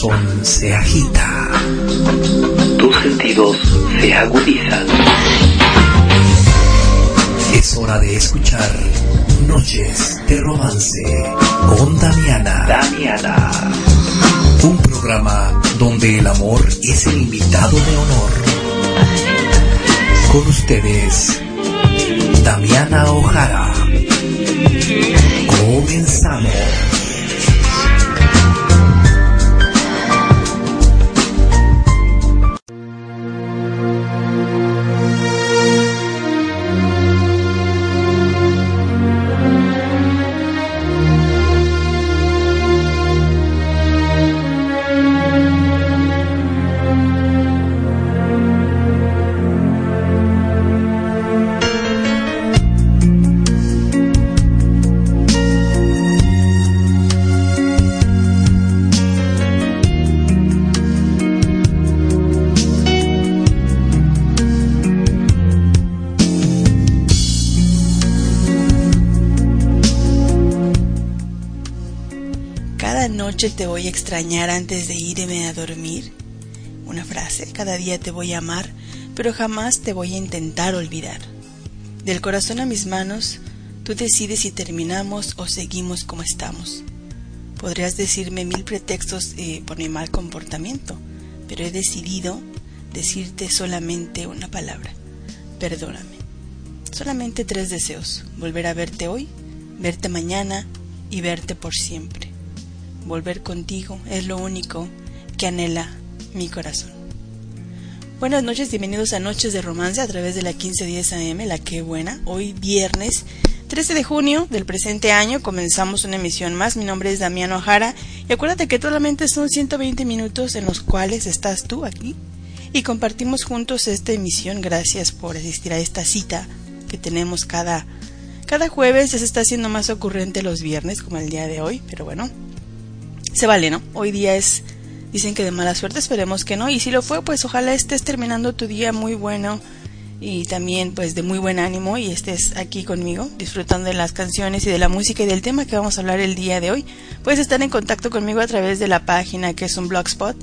Son se agita. Tus sentidos se agudizan. Es hora de escuchar Noches de Romance con Damiana. Damiana. Un programa donde el amor es el invitado de honor. Con ustedes, Damiana Ojara. Comenzamos. Te voy a extrañar antes de irme a dormir. Una frase, cada día te voy a amar, pero jamás te voy a intentar olvidar. Del corazón a mis manos, tú decides si terminamos o seguimos como estamos. Podrías decirme mil pretextos eh, por mi mal comportamiento, pero he decidido decirte solamente una palabra. Perdóname. Solamente tres deseos. Volver a verte hoy, verte mañana y verte por siempre. Volver contigo es lo único que anhela mi corazón. Buenas noches, bienvenidos a Noches de Romance a través de la 1510 AM, la que buena. Hoy viernes 13 de junio del presente año comenzamos una emisión más. Mi nombre es Damián Ojara y acuérdate que solamente son 120 minutos en los cuales estás tú aquí y compartimos juntos esta emisión. Gracias por asistir a esta cita que tenemos cada, cada jueves. Ya se está haciendo más ocurrente los viernes como el día de hoy, pero bueno, se vale, ¿no? Hoy día es, dicen que de mala suerte, esperemos que no. Y si lo fue, pues ojalá estés terminando tu día muy bueno y también pues de muy buen ánimo y estés aquí conmigo disfrutando de las canciones y de la música y del tema que vamos a hablar el día de hoy. Puedes estar en contacto conmigo a través de la página que es un blogspot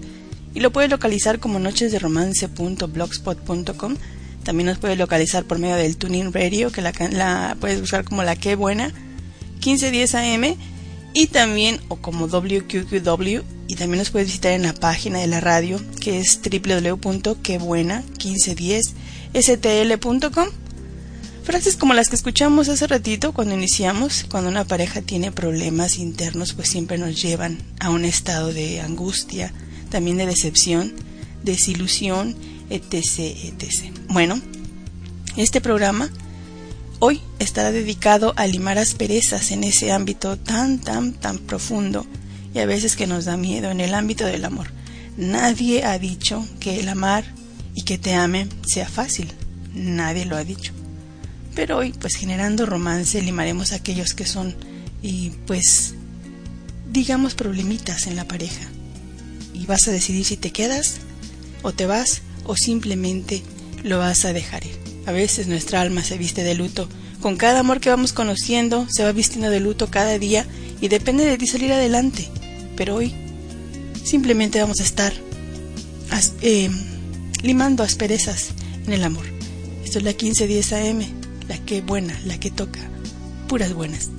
y lo puedes localizar como nochesderomance.blogspot.com. También nos puedes localizar por medio del Tuning Radio, que la, la puedes buscar como la que buena 1510 AM y también o como WQQW y también nos puedes visitar en la página de la radio que es www.quebuena1510stl.com Frases como las que escuchamos hace ratito cuando iniciamos, cuando una pareja tiene problemas internos, pues siempre nos llevan a un estado de angustia, también de decepción, desilusión, etc, etc. Bueno, este programa hoy estará dedicado a limar asperezas en ese ámbito tan, tan, tan profundo y a veces que nos da miedo en el ámbito del amor. Nadie ha dicho que el amar y que te amen sea fácil. Nadie lo ha dicho. Pero hoy, pues generando romance, limaremos aquellos que son, y pues, digamos, problemitas en la pareja. Y vas a decidir si te quedas, o te vas, o simplemente lo vas a dejar ir. A veces nuestra alma se viste de luto. Con cada amor que vamos conociendo, se va vistiendo de luto cada día y depende de ti salir adelante. Pero hoy simplemente vamos a estar as eh, limando asperezas en el amor. Esto es la 1510 AM, la que buena, la que toca, puras buenas.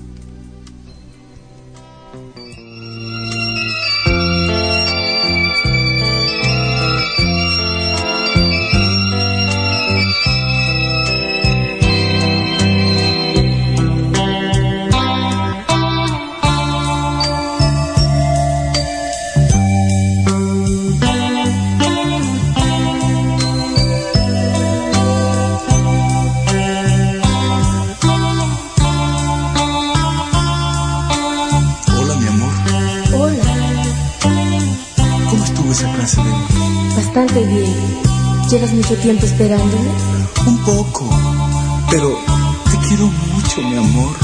Mucho tiempo esperándome? Un poco. Pero te quiero mucho, mi amor.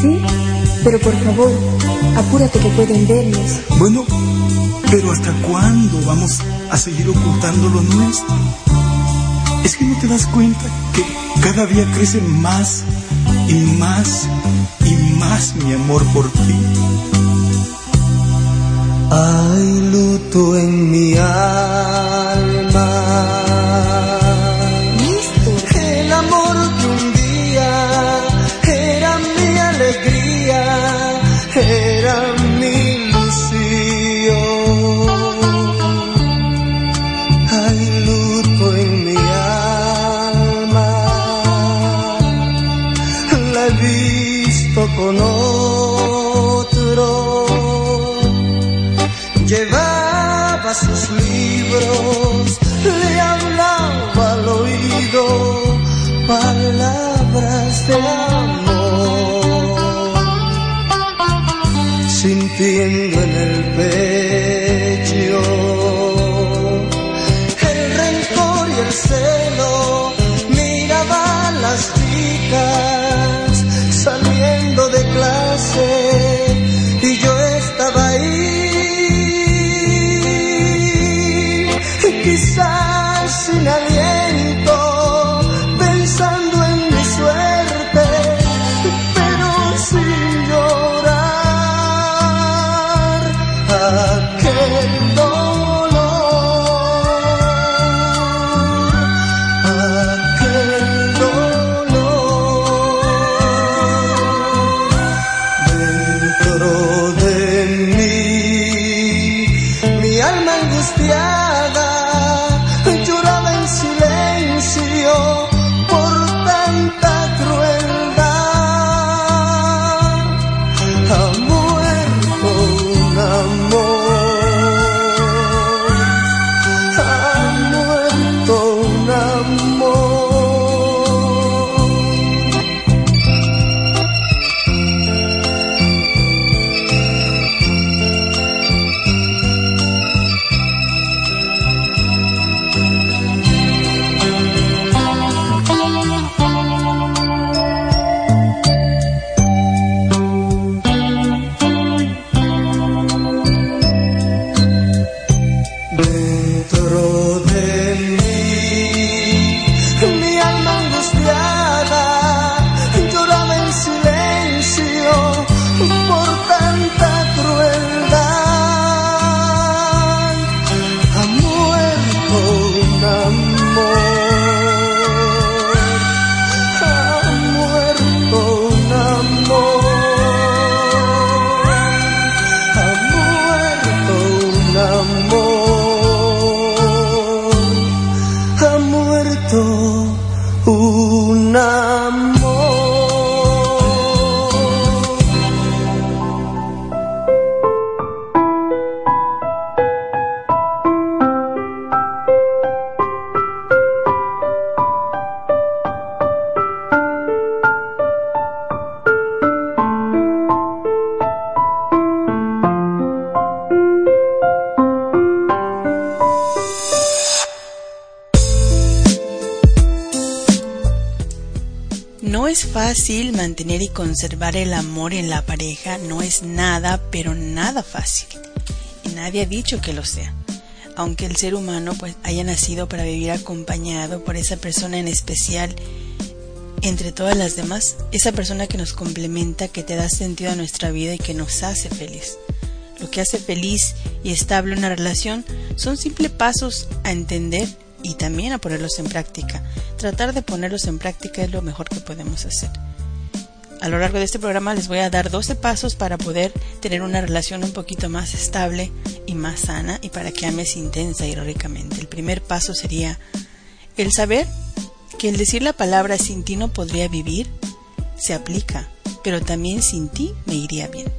Sí, pero por favor, apúrate que pueden vernos. Bueno, pero ¿hasta cuándo vamos a seguir ocultando lo nuestro? Es que no te das cuenta que cada día crece más y más y más mi amor por ti. Hay luto en mi alma. Es fácil mantener y conservar el amor en la pareja, no es nada, pero nada fácil. Y nadie ha dicho que lo sea. Aunque el ser humano pues haya nacido para vivir acompañado por esa persona en especial entre todas las demás, esa persona que nos complementa, que te da sentido a nuestra vida y que nos hace feliz. Lo que hace feliz y estable una relación son simples pasos a entender y también a ponerlos en práctica. Tratar de ponerlos en práctica es lo mejor que podemos hacer. A lo largo de este programa les voy a dar 12 pasos para poder tener una relación un poquito más estable y más sana y para que ames intensa y heroicamente. El primer paso sería el saber que el decir la palabra sin ti no podría vivir se aplica, pero también sin ti me iría bien.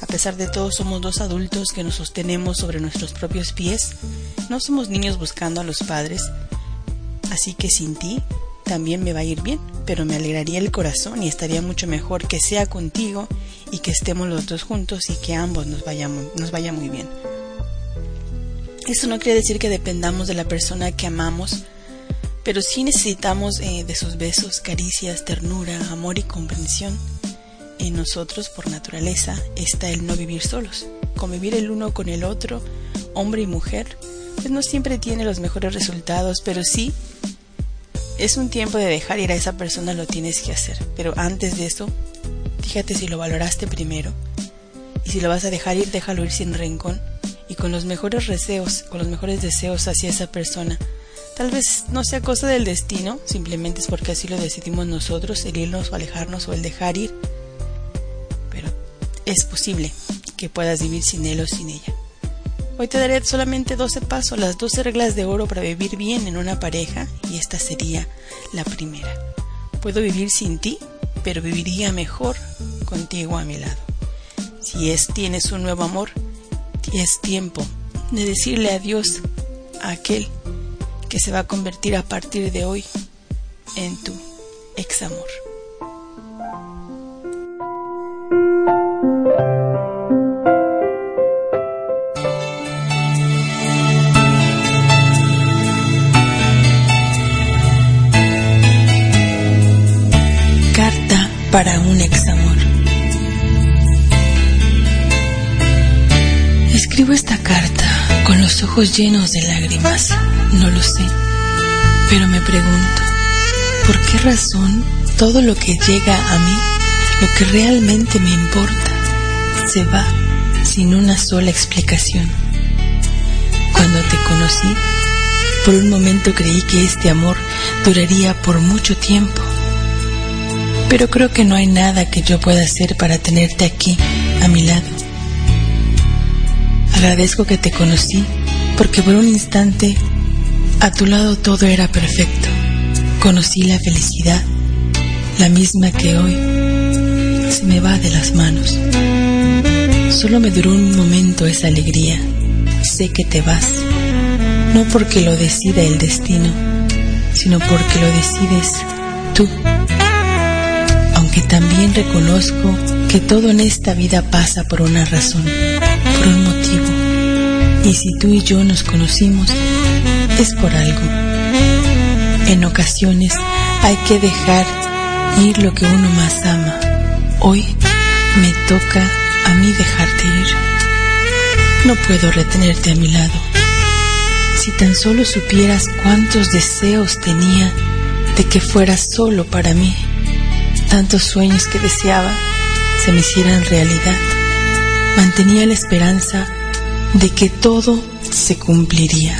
A pesar de todo, somos dos adultos que nos sostenemos sobre nuestros propios pies. No somos niños buscando a los padres. Así que sin ti también me va a ir bien, pero me alegraría el corazón y estaría mucho mejor que sea contigo y que estemos los dos juntos y que ambos nos, vayamos, nos vaya muy bien. Eso no quiere decir que dependamos de la persona que amamos, pero sí necesitamos eh, de sus besos, caricias, ternura, amor y comprensión. En nosotros, por naturaleza, está el no vivir solos. Convivir el uno con el otro, hombre y mujer, pues no siempre tiene los mejores resultados, pero sí es un tiempo de dejar ir a esa persona, lo tienes que hacer. Pero antes de eso, fíjate si lo valoraste primero. Y si lo vas a dejar ir, déjalo ir sin rencor, y con los mejores deseos, con los mejores deseos hacia esa persona. Tal vez no sea cosa del destino, simplemente es porque así lo decidimos nosotros, el irnos o alejarnos o el dejar ir. Pero es posible que puedas vivir sin él o sin ella. Hoy te daré solamente 12 pasos, las 12 reglas de oro para vivir bien en una pareja y esta sería la primera. Puedo vivir sin ti, pero viviría mejor contigo a mi lado. Si es tienes un nuevo amor, es tiempo de decirle adiós a aquel que se va a convertir a partir de hoy en tu ex amor. Para un ex amor. Escribo esta carta con los ojos llenos de lágrimas. No lo sé, pero me pregunto, ¿por qué razón todo lo que llega a mí, lo que realmente me importa, se va sin una sola explicación? Cuando te conocí, por un momento creí que este amor duraría por mucho tiempo, pero creo que no hay nada que yo pueda hacer para tenerte aquí, a mi lado. Agradezco que te conocí porque por un instante a tu lado todo era perfecto. Conocí la felicidad, la misma que hoy se me va de las manos. Solo me duró un momento esa alegría. Sé que te vas, no porque lo decida el destino, sino porque lo decides tú. Aunque también reconozco que todo en esta vida pasa por una razón, por un motivo. Y si tú y yo nos conocimos, es por algo. En ocasiones hay que dejar ir lo que uno más ama. Hoy me toca a mí dejarte ir. No puedo retenerte a mi lado. Si tan solo supieras cuántos deseos tenía de que fueras solo para mí, tantos sueños que deseaba se me hicieran realidad. Mantenía la esperanza de que todo se cumpliría.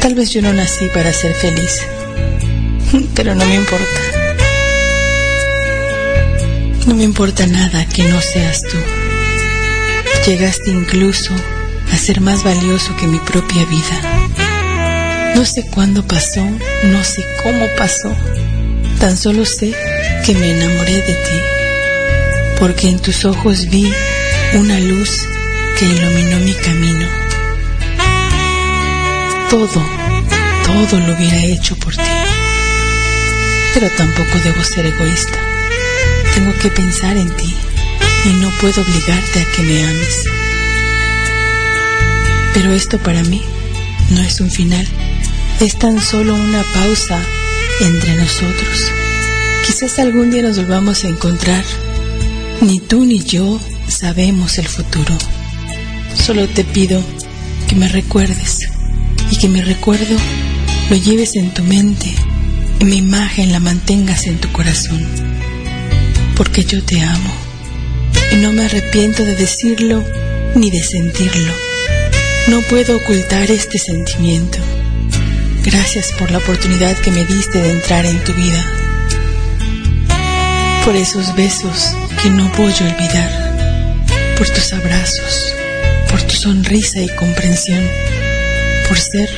Tal vez yo no nací para ser feliz, pero no me importa. No me importa nada que no seas tú. Llegaste incluso a ser más valioso que mi propia vida. No sé cuándo pasó, no sé cómo pasó, tan solo sé que me enamoré de ti, porque en tus ojos vi una luz que iluminó mi camino. Todo, todo lo hubiera hecho por ti, pero tampoco debo ser egoísta. Tengo que pensar en ti y no puedo obligarte a que me ames. Pero esto para mí no es un final, es tan solo una pausa entre nosotros. Quizás algún día nos volvamos a encontrar. Ni tú ni yo sabemos el futuro. Solo te pido que me recuerdes y que mi recuerdo lo lleves en tu mente y mi imagen la mantengas en tu corazón. Porque yo te amo y no me arrepiento de decirlo ni de sentirlo. No puedo ocultar este sentimiento. Gracias por la oportunidad que me diste de entrar en tu vida. Por esos besos que no voy a olvidar. Por tus abrazos. Por tu sonrisa y comprensión. Por ser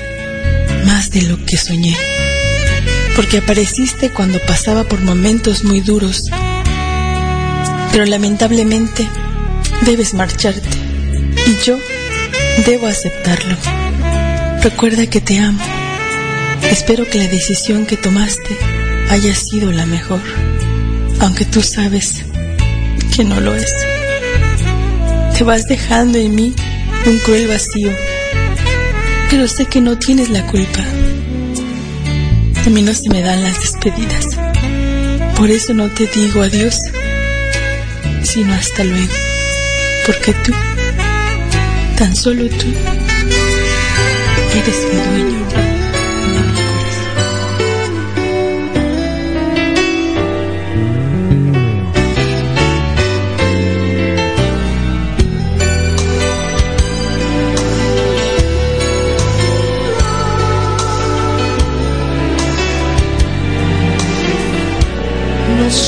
más de lo que soñé. Porque apareciste cuando pasaba por momentos muy duros. Pero lamentablemente debes marcharte. Y yo debo aceptarlo. Recuerda que te amo. Espero que la decisión que tomaste haya sido la mejor, aunque tú sabes que no lo es. Te vas dejando en mí un cruel vacío, pero sé que no tienes la culpa. A mí no se me dan las despedidas, por eso no te digo adiós, sino hasta luego, porque tú, tan solo tú, eres mi dueño.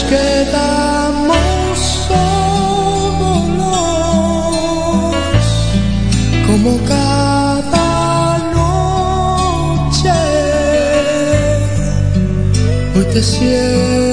quedamos solos como cada noche. Hoy te siento.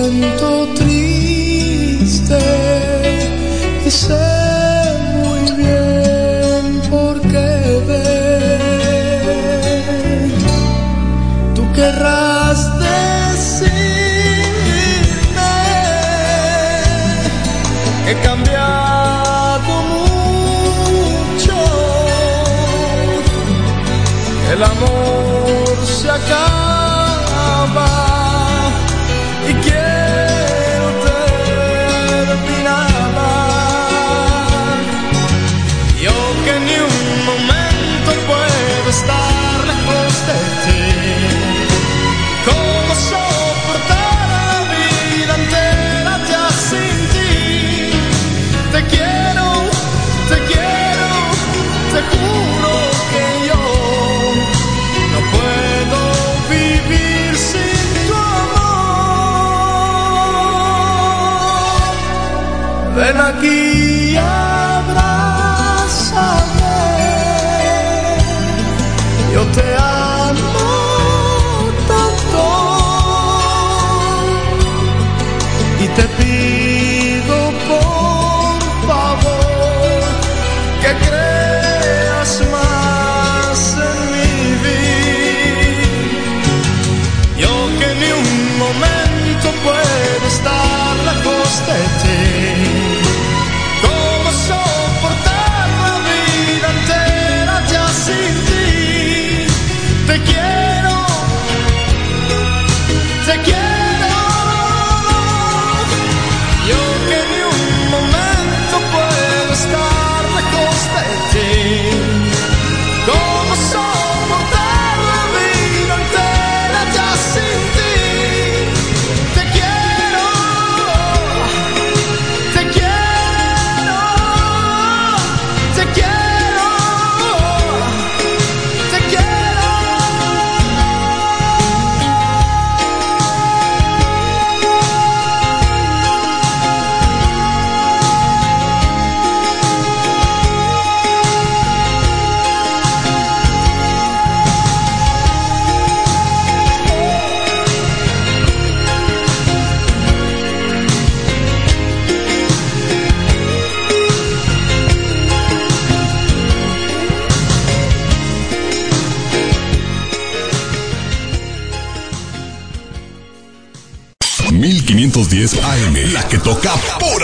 Ven aquí abrázame. Yo te amo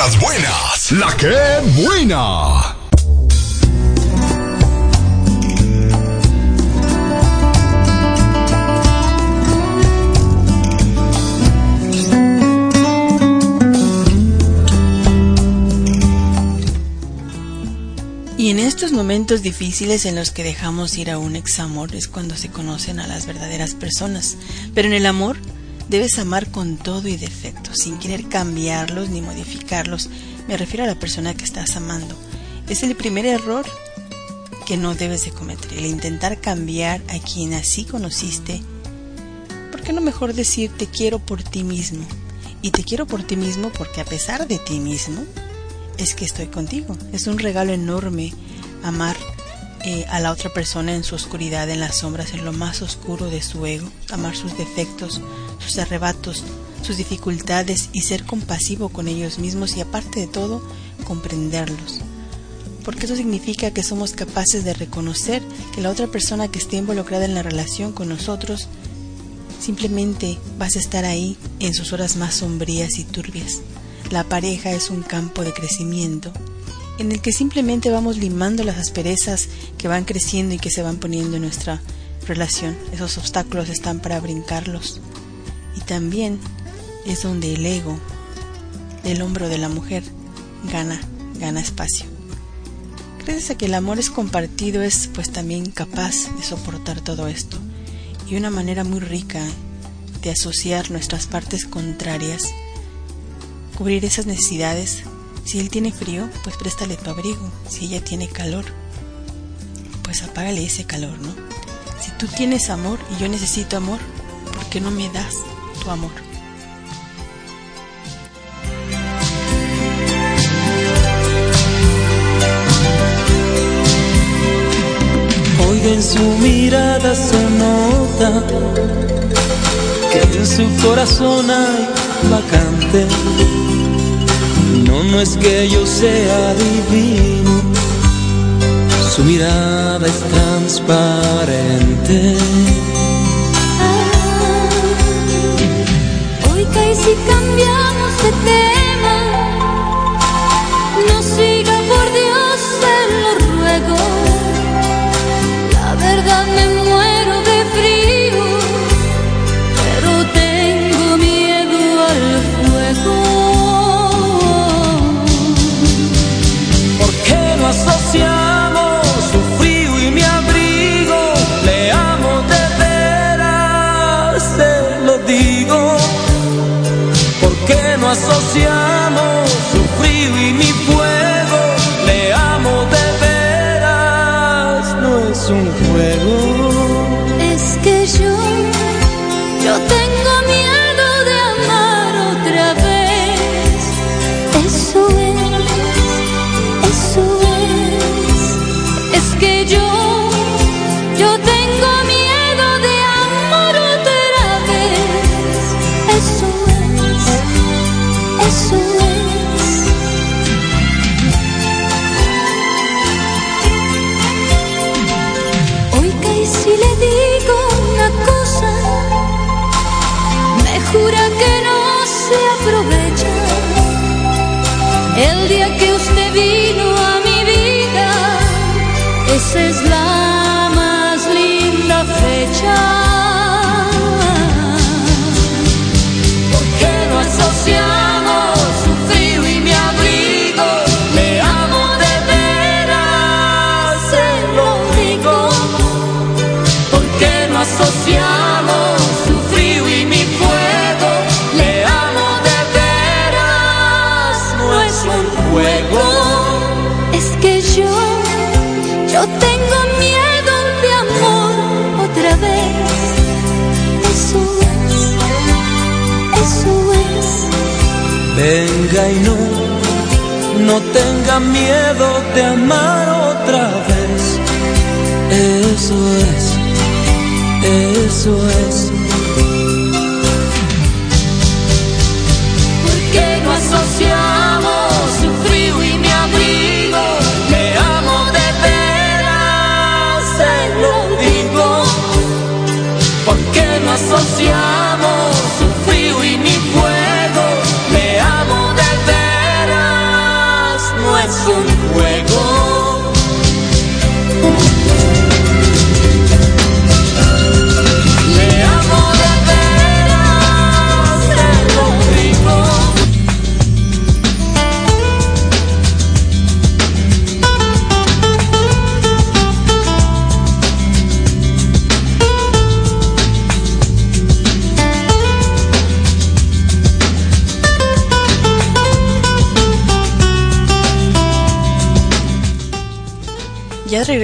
puras buenas. La que buena. Y en estos momentos difíciles en los que dejamos ir a un examor es cuando se conocen a las verdaderas personas. Pero en el amor debes amar con todo y defecto, sin querer cambiarlos ni modificarlos. Me refiero a la persona que estás amando. Es el primer error que no debes de cometer, el intentar cambiar a quien así conociste. ¿Por qué no mejor decir te quiero por ti mismo? Y te quiero por ti mismo porque a pesar de ti mismo, es que estoy contigo. Es un regalo enorme amar eh, a la otra persona en su oscuridad, en las sombras, en lo más oscuro de su ego, amar sus defectos, sus arrebatos, sus dificultades y ser compasivo con ellos mismos y aparte de todo, comprenderlos. Porque eso significa que somos capaces de reconocer que la otra persona que esté involucrada en la relación con nosotros simplemente vas a estar ahí en sus horas más sombrías y turbias. La pareja es un campo de crecimiento en el que simplemente vamos limando las asperezas que van creciendo y que se van poniendo en nuestra relación. Esos obstáculos están para brincarlos. Y también es donde el ego del hombro de la mujer gana, gana espacio. Gracias a que el amor es compartido es pues también capaz de soportar todo esto y una manera muy rica de asociar nuestras partes contrarias cubrir esas necesidades. Si él tiene frío, pues préstale tu abrigo. Si ella tiene calor, pues apágale ese calor, ¿no? Si tú tienes amor y yo necesito amor, ¿por qué no me das tu amor? En su mirada se nota que en su corazón hay vacante. No, no es que yo sea divino, su mirada es transparente. No tenga miedo de amar otra vez. Eso es, eso es. ¿Por qué no asociamos su frío y mi abrigo? Le amo de veras, se lo digo. ¿Por qué no asociamos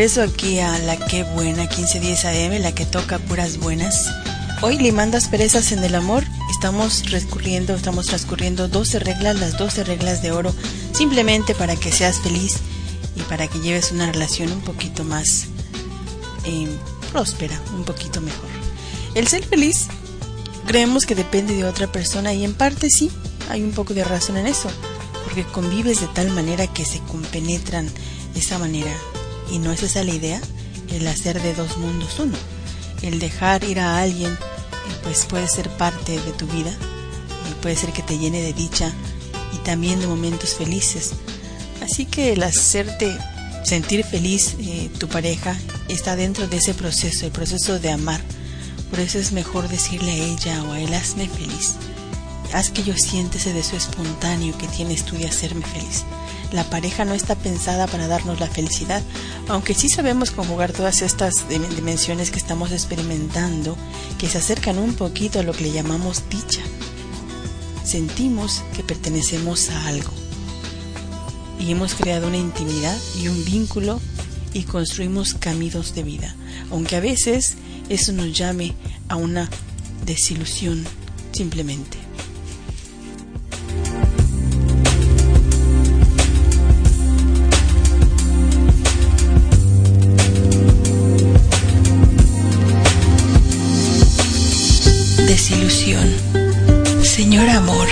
regreso aquí a la que buena 1510 AM, la que toca puras buenas. Hoy limando asperezas en el amor, estamos recurriendo, estamos transcurriendo 12 reglas, las 12 reglas de oro, simplemente para que seas feliz y para que lleves una relación un poquito más eh, próspera, un poquito mejor. El ser feliz creemos que depende de otra persona y en parte sí, hay un poco de razón en eso, porque convives de tal manera que se compenetran de esa manera y no es esa la idea, el hacer de dos mundos uno, el dejar ir a alguien eh, pues puede ser parte de tu vida puede ser que te llene de dicha y también de momentos felices. Así que el hacerte sentir feliz eh, tu pareja está dentro de ese proceso, el proceso de amar. Por eso es mejor decirle a ella o a él, hazme feliz. Haz que yo sienta ese deseo espontáneo que tienes tú de hacerme feliz. La pareja no está pensada para darnos la felicidad, aunque sí sabemos conjugar todas estas dim- dimensiones que estamos experimentando, que se acercan un poquito a lo que le llamamos dicha. Sentimos que pertenecemos a algo y hemos creado una intimidad y un vínculo y construimos caminos de vida, aunque a veces eso nos llame a una desilusión simplemente. Señor amor,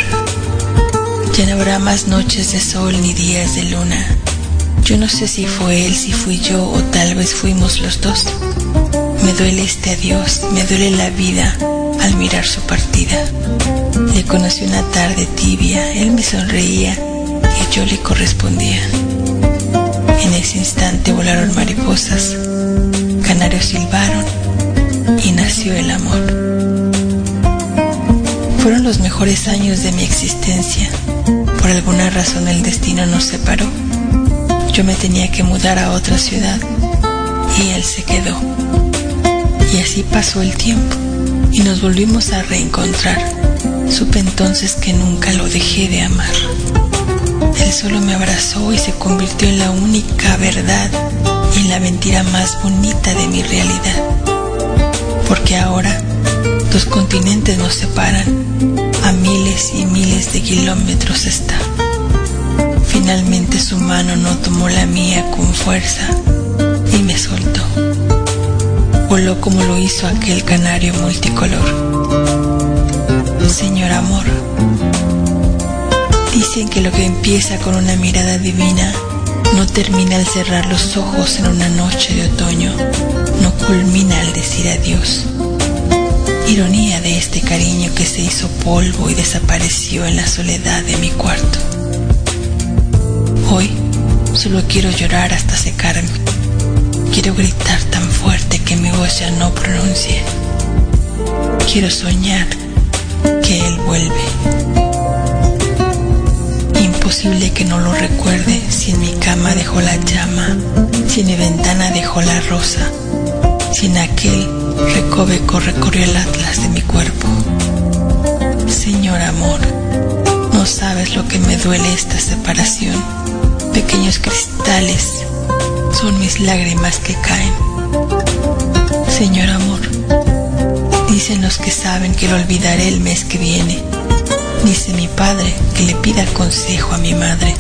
ya no habrá más noches de sol ni días de luna. Yo no sé si fue él, si fui yo o tal vez fuimos los dos. Me duele este adiós, me duele la vida al mirar su partida. Le conocí una tarde tibia, él me sonreía y yo le correspondía. En ese instante volaron mariposas, canarios silbaron y nació el amor. Fueron los mejores años de mi existencia. Por alguna razón el destino nos separó. Yo me tenía que mudar a otra ciudad y él se quedó. Y así pasó el tiempo y nos volvimos a reencontrar. Supe entonces que nunca lo dejé de amar. Él solo me abrazó y se convirtió en la única verdad y en la mentira más bonita de mi realidad. Porque ahora dos continentes nos separan, a miles y miles de kilómetros está. Finalmente su mano no tomó la mía con fuerza y me soltó. Voló como lo hizo aquel canario multicolor. Señor amor, dicen que lo que empieza con una mirada divina no termina al cerrar los ojos en una noche de otoño, no culmina al decir adiós. Ironía de este cariño que se hizo polvo y desapareció en la soledad de mi cuarto. Hoy solo quiero llorar hasta secarme. Quiero gritar tan fuerte que mi voz ya no pronuncie. Quiero soñar que Él vuelve. Imposible que no lo recuerde si en mi cama dejó la llama, si en mi ventana dejó la rosa, si en aquel recoveco recorrió el atlas de mi cuerpo. Señor amor, no sabes lo que me duele esta separación. Pequeños cristales son mis lágrimas que caen. Señor amor, dicen los que saben que lo olvidaré el mes que viene. Dice mi padre que le pida consejo a mi madre,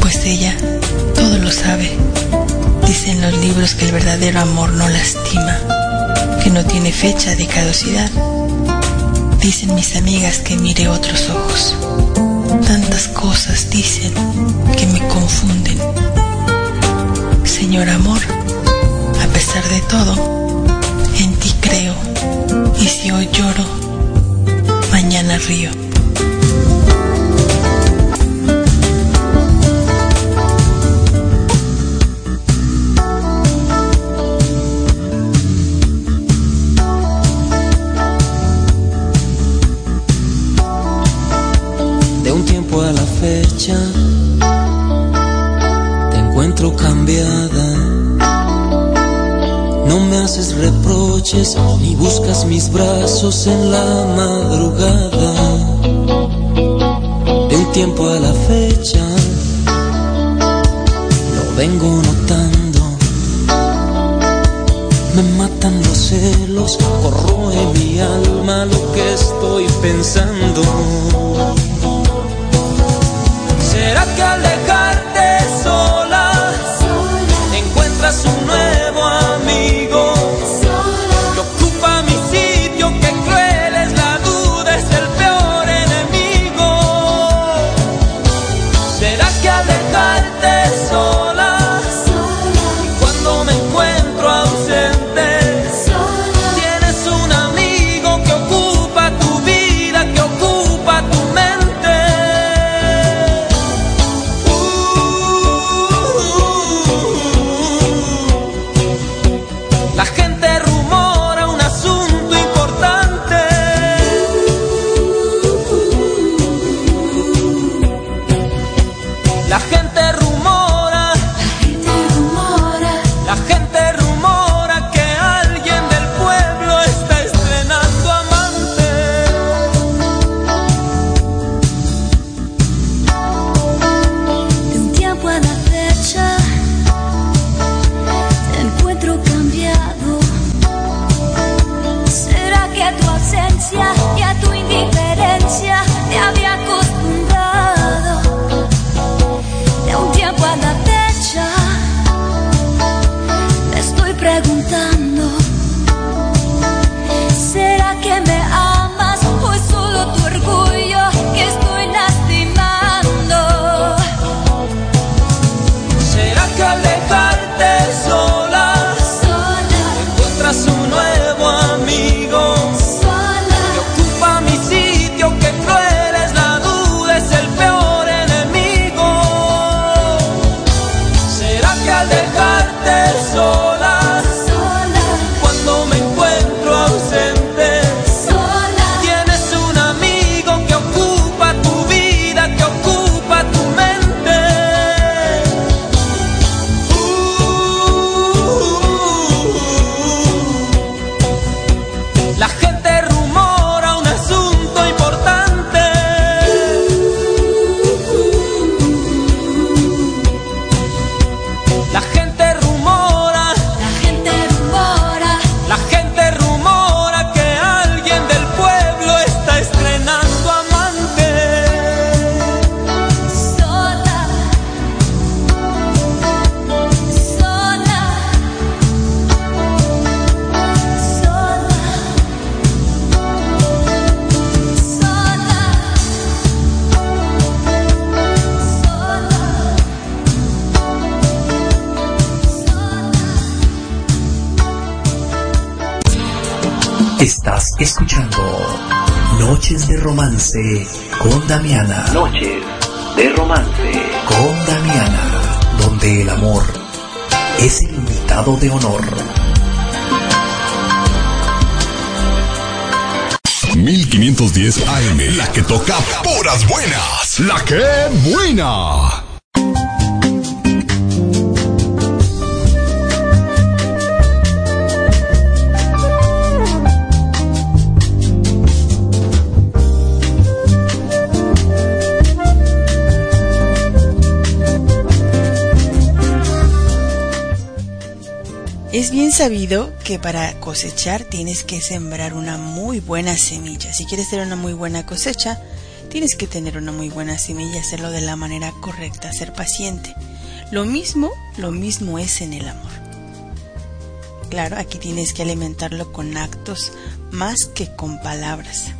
pues ella todo lo sabe. Dicen los libros que el verdadero amor no lastima, que no tiene fecha de caducidad. Dicen mis amigas que mire otros ojos. Tantas cosas dicen que me confunden. Señor amor, a pesar de todo, en ti creo. Y si hoy lloro, mañana río. La fecha te encuentro cambiada. No me haces reproches ni buscas mis brazos en la madrugada. De un tiempo a la fecha lo vengo notando. Me matan los celos, corroe mi alma lo que estoy pensando. Para cosechar tienes que sembrar una muy buena semilla. Si quieres tener una muy buena cosecha, tienes que tener una muy buena semilla, hacerlo de la manera correcta, ser paciente. Lo mismo, lo mismo es en el amor. Claro, aquí tienes que alimentarlo con actos más que con palabras.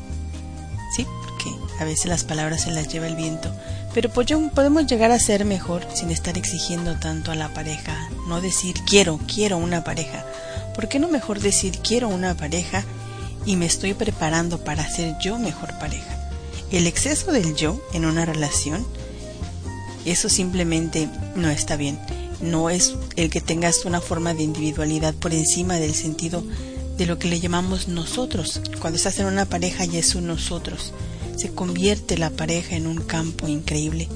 Sí, porque a veces las palabras se las lleva el viento. Pero pues podemos llegar a ser mejor sin estar exigiendo tanto a la pareja. No decir quiero, quiero una pareja. ¿Por qué no mejor decir quiero una pareja y me estoy preparando para ser yo mejor pareja? El exceso del yo en una relación, eso simplemente no está bien. No es el que tengas una forma de individualidad por encima del sentido de lo que le llamamos nosotros. Cuando estás en una pareja ya es un nosotros. Se convierte la pareja en un campo increíble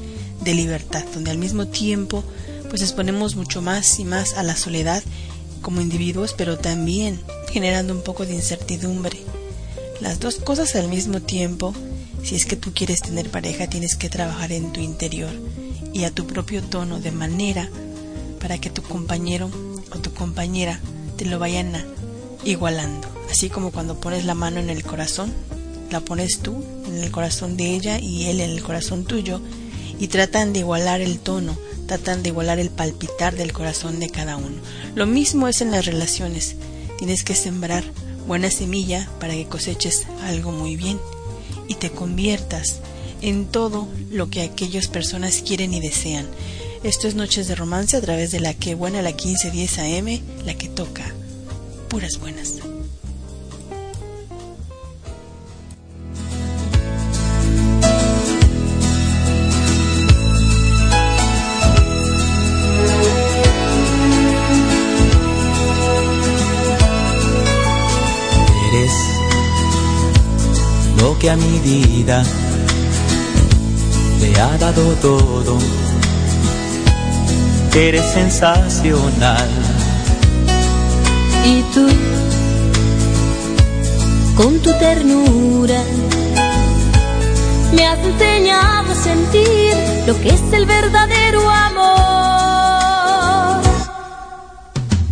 de libertad, donde al mismo tiempo pues exponemos mucho más y más a la soledad como individuos, pero también generando un poco de incertidumbre. Las dos cosas al mismo tiempo, si es que tú quieres tener pareja, tienes que trabajar en tu interior y a tu propio tono de manera para que tu compañero o tu compañera te lo vayan igualando. Así como cuando pones la mano en el corazón, la pones tú en el corazón de ella y él en el corazón tuyo y tratan de igualar el tono, tratan de igualar el palpitar del corazón de cada uno. Lo mismo es en las relaciones. Tienes que sembrar buena semilla para que coseches algo muy bien y te conviertas en todo lo que aquellas personas quieren y desean. Esto es Noches de Romance a través de la que buena la 1510 AM, la que toca puras buenas. Que a mi vida le ha dado todo. Eres sensacional. Y tú, con tu ternura, me has enseñado a sentir lo que es el verdadero amor.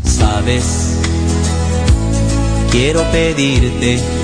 Sabes, quiero pedirte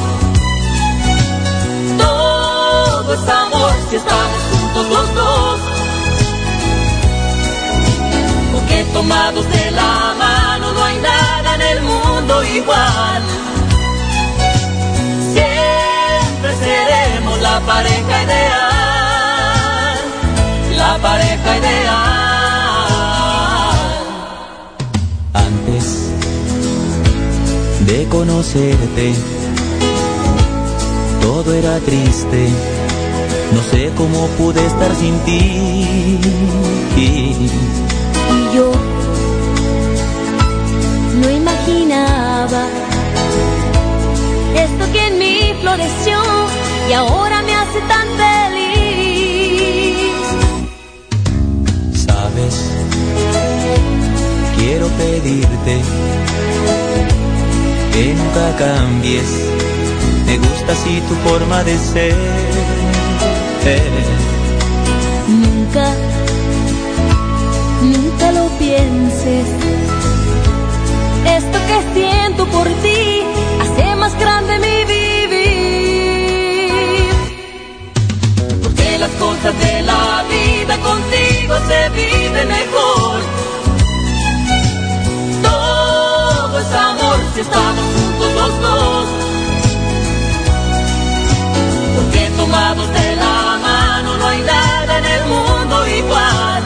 Si estamos juntos los dos? Porque tomados de la mano no hay nada en el mundo igual. Siempre seremos la pareja ideal, la pareja ideal. Antes de conocerte, todo era triste. No sé cómo pude estar sin ti. Y yo no imaginaba esto que en mí floreció y ahora me hace tan feliz. Sabes, quiero pedirte que nunca cambies. Me gusta así tu forma de ser. Nunca, nunca lo pienses. Esto que siento por ti hace más grande mi vivir. Porque las cosas de la vida contigo se viven mejor. Todo es amor si estamos juntos los dos. Porque tomados de la no hay nada en el mundo igual.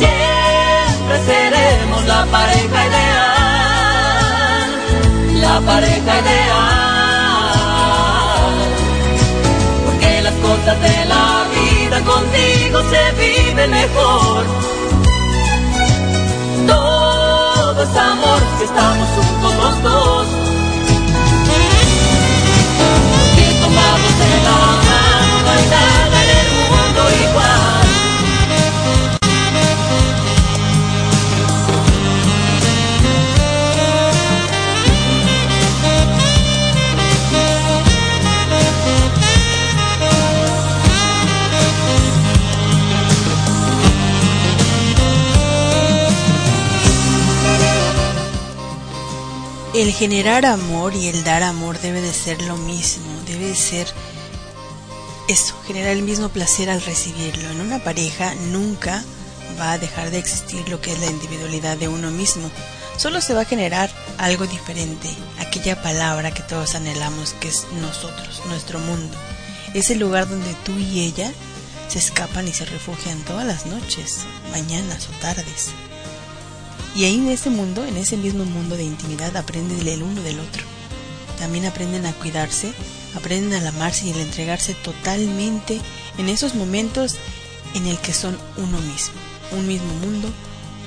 Siempre seremos la pareja ideal, la pareja ideal. Porque las cosas de la vida contigo se viven mejor. Todo es amor si estamos juntos los dos. El generar amor y el dar amor debe de ser lo mismo, debe de ser eso, generar el mismo placer al recibirlo. En una pareja nunca va a dejar de existir lo que es la individualidad de uno mismo. Solo se va a generar algo diferente, aquella palabra que todos anhelamos que es nosotros, nuestro mundo. Ese lugar donde tú y ella se escapan y se refugian todas las noches, mañanas o tardes. Y ahí en ese mundo, en ese mismo mundo de intimidad, aprenden el uno del otro. También aprenden a cuidarse, aprenden al amarse y al entregarse totalmente en esos momentos en el que son uno mismo, un mismo mundo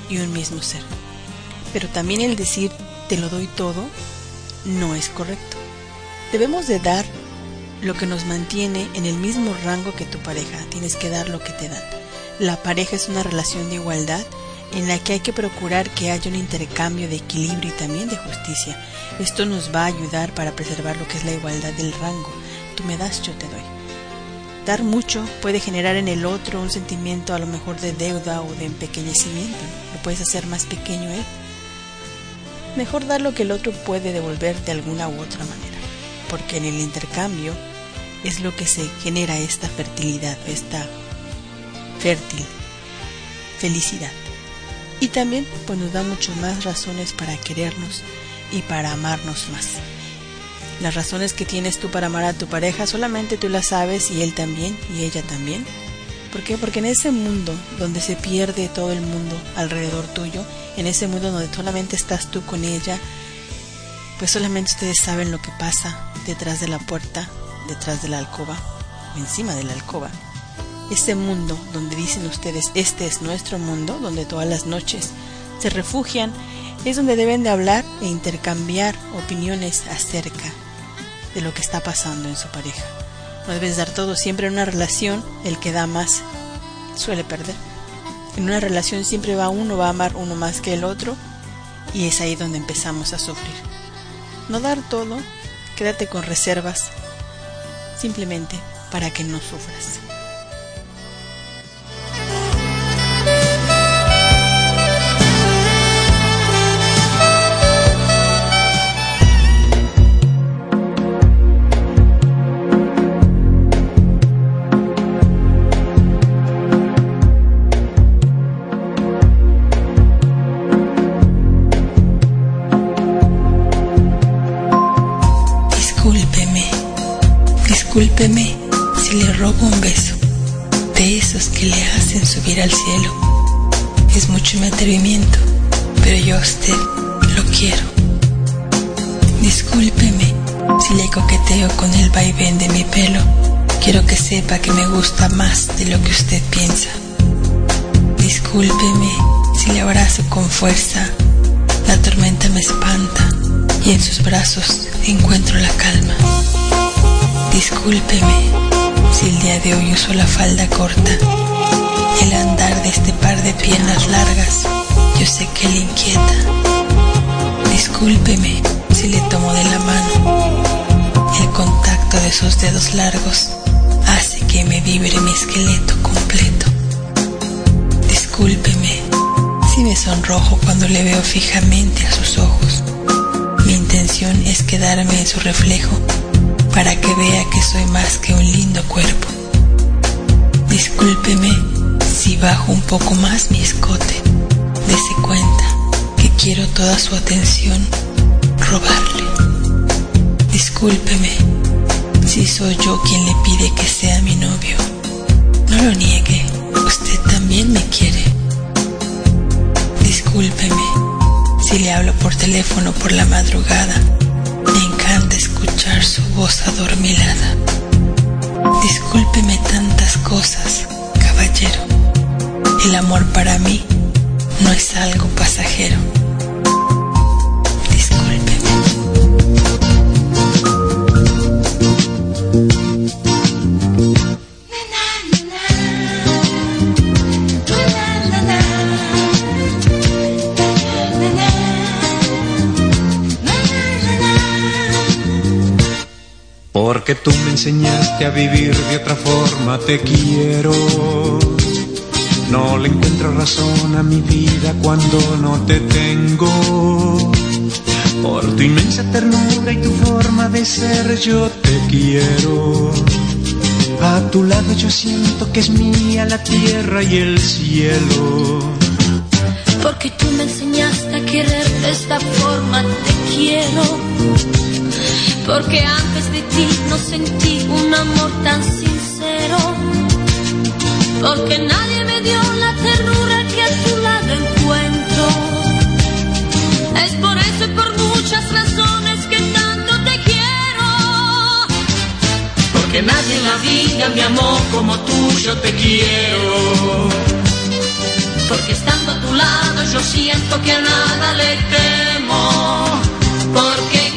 y un mismo ser. Pero también el decir te lo doy todo no es correcto. Debemos de dar lo que nos mantiene en el mismo rango que tu pareja. Tienes que dar lo que te dan. La pareja es una relación de igualdad en la que hay que procurar que haya un intercambio de equilibrio y también de justicia. Esto nos va a ayudar para preservar lo que es la igualdad del rango. Tú me das, yo te doy. Dar mucho puede generar en el otro un sentimiento a lo mejor de deuda o de empequeñecimiento. Lo puedes hacer más pequeño él. Mejor dar lo que el otro puede devolver de alguna u otra manera, porque en el intercambio es lo que se genera esta fertilidad, esta fértil felicidad. Y también pues nos da mucho más razones para querernos y para amarnos más. Las razones que tienes tú para amar a tu pareja solamente tú las sabes y él también y ella también. ¿Por qué? Porque en ese mundo donde se pierde todo el mundo alrededor tuyo, en ese mundo donde solamente estás tú con ella, pues solamente ustedes saben lo que pasa detrás de la puerta, detrás de la alcoba o encima de la alcoba. Ese mundo donde dicen ustedes, este es nuestro mundo, donde todas las noches se refugian, es donde deben de hablar e intercambiar opiniones acerca de lo que está pasando en su pareja. No debes dar todo, siempre en una relación el que da más suele perder. En una relación siempre va uno, va a amar uno más que el otro y es ahí donde empezamos a sufrir. No dar todo, quédate con reservas, simplemente para que no sufras. Discúlpeme si le robo un beso, de esos que le hacen subir al cielo. Es mucho mi atrevimiento, pero yo a usted lo quiero. Discúlpeme si le coqueteo con el vaivén de mi pelo. Quiero que sepa que me gusta más de lo que usted piensa. Discúlpeme si le abrazo con fuerza. La tormenta me espanta y en sus brazos encuentro la calma. Discúlpeme si el día de hoy uso la falda corta. El andar de este par de piernas largas, yo sé que le inquieta. Discúlpeme si le tomo de la mano. El contacto de sus dedos largos hace que me vibre mi esqueleto completo. Discúlpeme si me sonrojo cuando le veo fijamente a sus ojos. Mi intención es quedarme en su reflejo para que vea que soy más que un lindo cuerpo. Discúlpeme si bajo un poco más mi escote. Dese cuenta que quiero toda su atención robarle. Discúlpeme si soy yo quien le pide que sea mi novio. No lo niegue, usted también me quiere. Discúlpeme si le hablo por teléfono por la madrugada. Encanta escuchar su voz adormilada. Discúlpeme tantas cosas, caballero. El amor para mí no es algo pasajero. Porque tú me enseñaste a vivir de otra forma, te quiero. No le encuentro razón a mi vida cuando no te tengo. Por tu inmensa ternura y tu forma de ser yo te quiero. A tu lado yo siento que es mía la tierra y el cielo. Porque tú me enseñaste a querer de esta forma, te quiero. Porque antes de ti no sentí un amor tan sincero. Porque nadie me dio la ternura que a tu lado encuentro. Es por eso y por muchas razones que tanto te quiero. Porque nadie en la vida me amó como tú, yo te quiero. Porque estando a tu lado yo siento que a nada le temo. Porque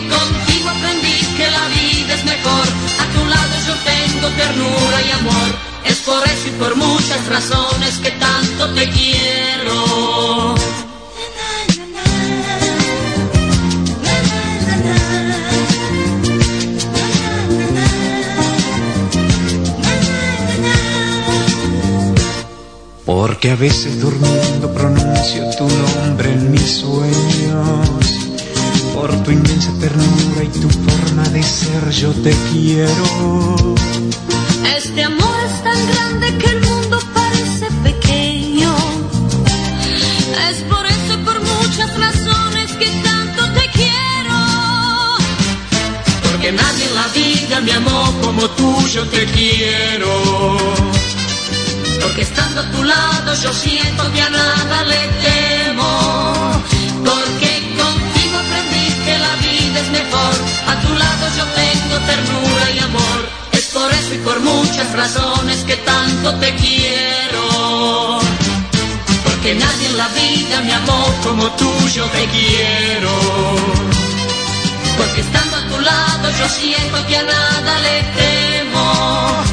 es mejor. A tu lado yo tengo ternura y amor. Es por eso y por muchas razones que tanto te quiero. Porque a veces durmiendo pronuncio tu nombre en mis sueños. Por tu inmensa ternura y tu forma de ser yo te quiero. Este amor es tan grande que el mundo parece pequeño. Es por eso y por muchas razones que tanto te quiero. Porque nadie en la vida me amó como tú, yo te quiero. Porque estando a tu lado yo siento que a nada le temo. Porque la vida es mejor. A tu lado yo tengo ternura y amor. Es por eso y por muchas razones que tanto te quiero. Porque nadie en la vida me amó como tú, yo te quiero. Porque estando a tu lado yo siento que a nada le temo.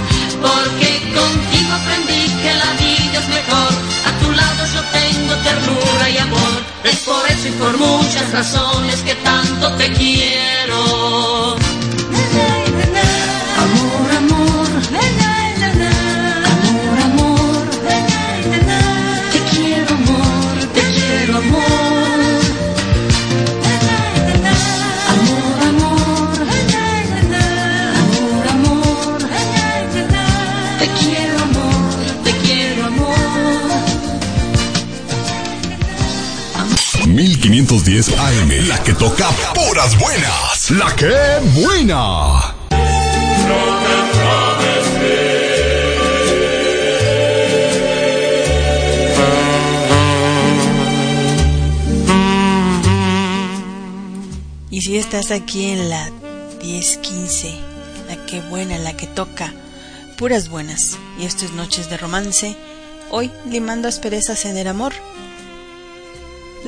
Porque contigo aprendí que la vida es mejor. A tu lado yo tengo ternura y amor. Es por eso y por muchas razones que tanto te quiero. 10 AM. La que toca puras buenas. La que buena. Y si estás aquí en la 1015, la que buena, la que toca, puras buenas. Y esto es Noches de Romance. Hoy limando asperezas en el amor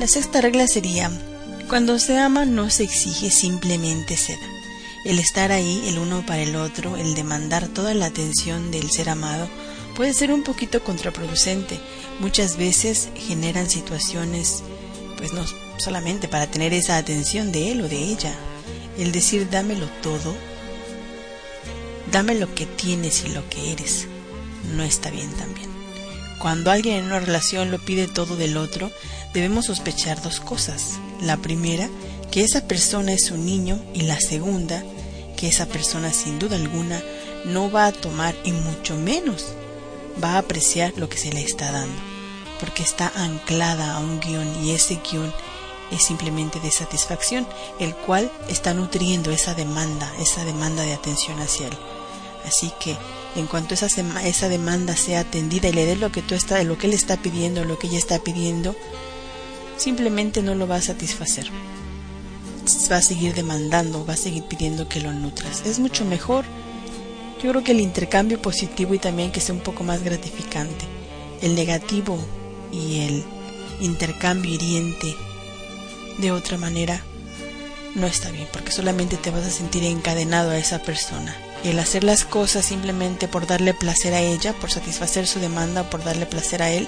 la sexta regla sería, cuando se ama no se exige, simplemente se da. El estar ahí el uno para el otro, el demandar toda la atención del ser amado, puede ser un poquito contraproducente. Muchas veces generan situaciones, pues no solamente para tener esa atención de él o de ella. El decir dámelo todo, dame lo que tienes y lo que eres, no está bien también. Cuando alguien en una relación lo pide todo del otro, debemos sospechar dos cosas. La primera, que esa persona es un niño y la segunda, que esa persona sin duda alguna no va a tomar y mucho menos va a apreciar lo que se le está dando, porque está anclada a un guion y ese guion es simplemente de satisfacción, el cual está nutriendo esa demanda, esa demanda de atención hacia él. Así que en cuanto esa, esa demanda sea atendida y le dé lo que tú está, lo que él está pidiendo, lo que ella está pidiendo, simplemente no lo va a satisfacer. Va a seguir demandando, va a seguir pidiendo que lo nutras. Es mucho mejor, yo creo que el intercambio positivo y también que sea un poco más gratificante. El negativo y el intercambio hiriente de otra manera no está bien, porque solamente te vas a sentir encadenado a esa persona. Y el hacer las cosas simplemente por darle placer a ella, por satisfacer su demanda por darle placer a él,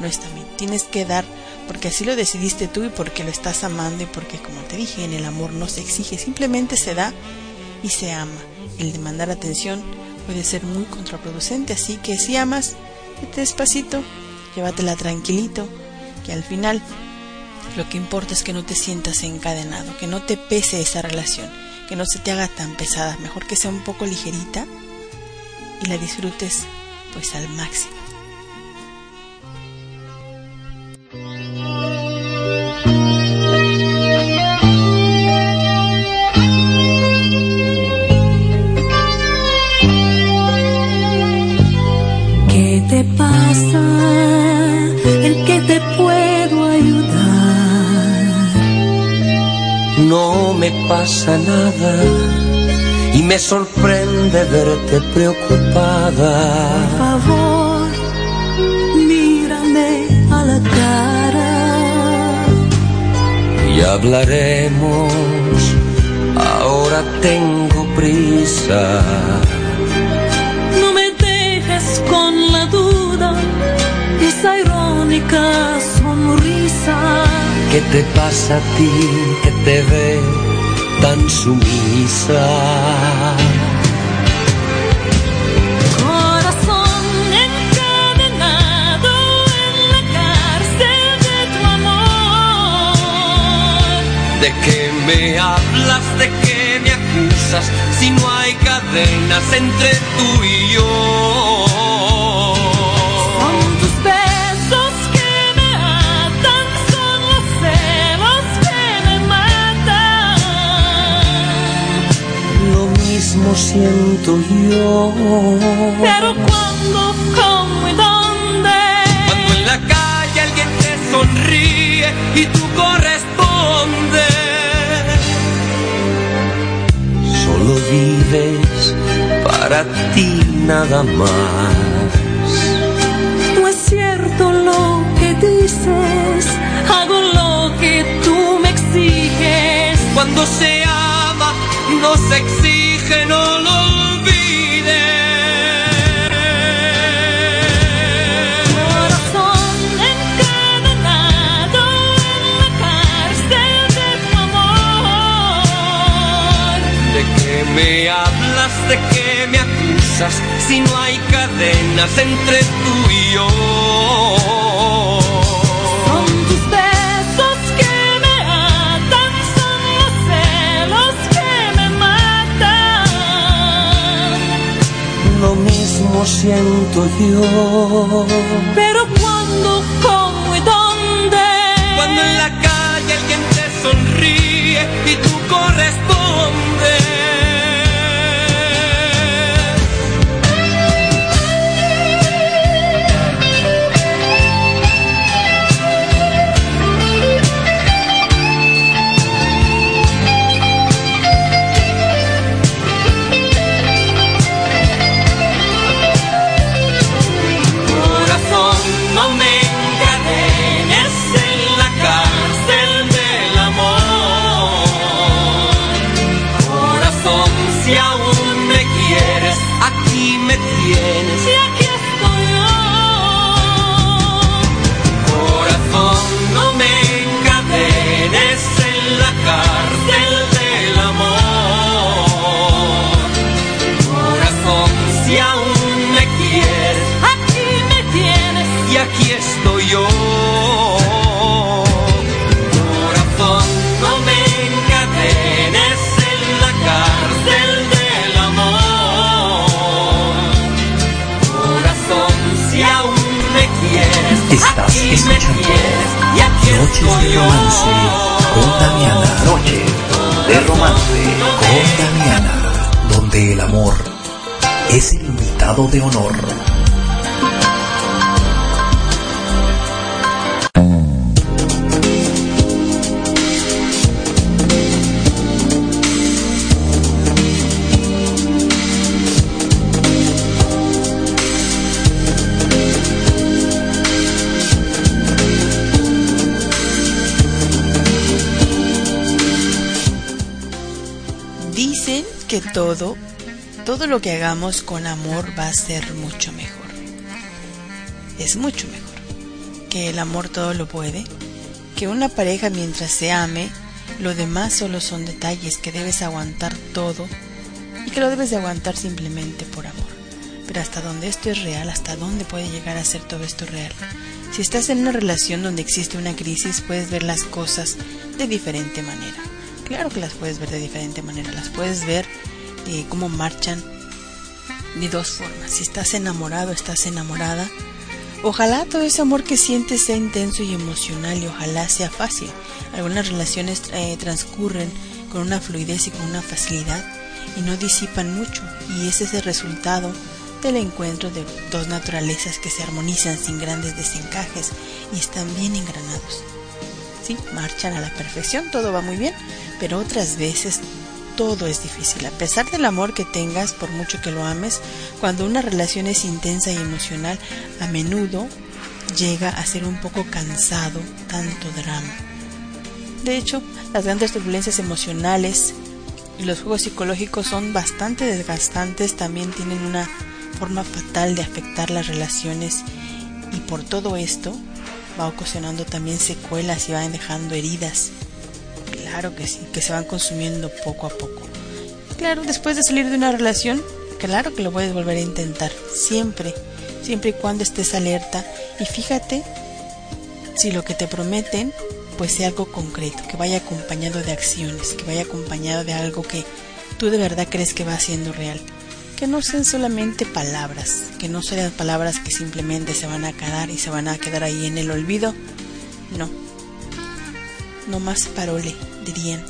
no está bien. Tienes que dar porque así lo decidiste tú y porque lo estás amando y porque, como te dije, en el amor no se exige, simplemente se da y se ama. El demandar atención puede ser muy contraproducente, así que si amas, vete despacito, llévatela tranquilito, que al final lo que importa es que no te sientas encadenado, que no te pese esa relación, que no se te haga tan pesada, mejor que sea un poco ligerita y la disfrutes pues al máximo. Me pasa nada y me sorprende verte preocupada. Por favor, mírame a la cara. Y hablaremos, ahora tengo prisa. No me dejes con la duda, esa irónica sonrisa. ¿Qué te pasa a ti que te ve tan sumisa? Corazón encadenado en la cárcel de tu amor. ¿De qué me hablas? ¿De qué me acusas? Si no hay cadenas entre tú y yo. Mismo siento yo. Pero cuando, cómo y dónde. Cuando en la calle alguien te sonríe y tú correspondes. Solo vives para ti nada más. No es cierto lo que dices, hago lo que tú me exiges. Cuando se ama no se exige, no lo olvides. Corazón encadenado en la cárcel de tu amor. ¿De qué me hablas? ¿De qué me acusas? Si no hay cadenas entre tú y yo. Siento yo. Estás escuchando Noches de romance con Damiana. Noche de romance. Con Damiana, donde el amor es el invitado de honor. Todo, todo lo que hagamos con amor va a ser mucho mejor. Es mucho mejor. Que el amor todo lo puede. Que una pareja mientras se ame, lo demás solo son detalles que debes aguantar todo y que lo debes de aguantar simplemente por amor. Pero hasta donde esto es real, hasta dónde puede llegar a ser todo esto real. Si estás en una relación donde existe una crisis, puedes ver las cosas de diferente manera. Claro que las puedes ver de diferente manera, las puedes ver cómo marchan de dos formas. Si estás enamorado, estás enamorada, ojalá todo ese amor que sientes sea intenso y emocional y ojalá sea fácil. Algunas relaciones eh, transcurren con una fluidez y con una facilidad y no disipan mucho y ese es el resultado del encuentro de dos naturalezas que se armonizan sin grandes desencajes y están bien engranados. Sí, marchan a la perfección, todo va muy bien, pero otras veces todo es difícil. A pesar del amor que tengas, por mucho que lo ames, cuando una relación es intensa y emocional, a menudo llega a ser un poco cansado tanto drama. De hecho, las grandes turbulencias emocionales y los juegos psicológicos son bastante desgastantes, también tienen una forma fatal de afectar las relaciones y por todo esto va ocasionando también secuelas y van dejando heridas. Claro que sí, que se van consumiendo poco a poco. Claro, después de salir de una relación, claro que lo puedes volver a intentar, siempre, siempre y cuando estés alerta y fíjate si lo que te prometen pues sea algo concreto, que vaya acompañado de acciones, que vaya acompañado de algo que tú de verdad crees que va siendo real. Que no sean solamente palabras, que no sean palabras que simplemente se van a quedar y se van a quedar ahí en el olvido. No. No más parole, dirían.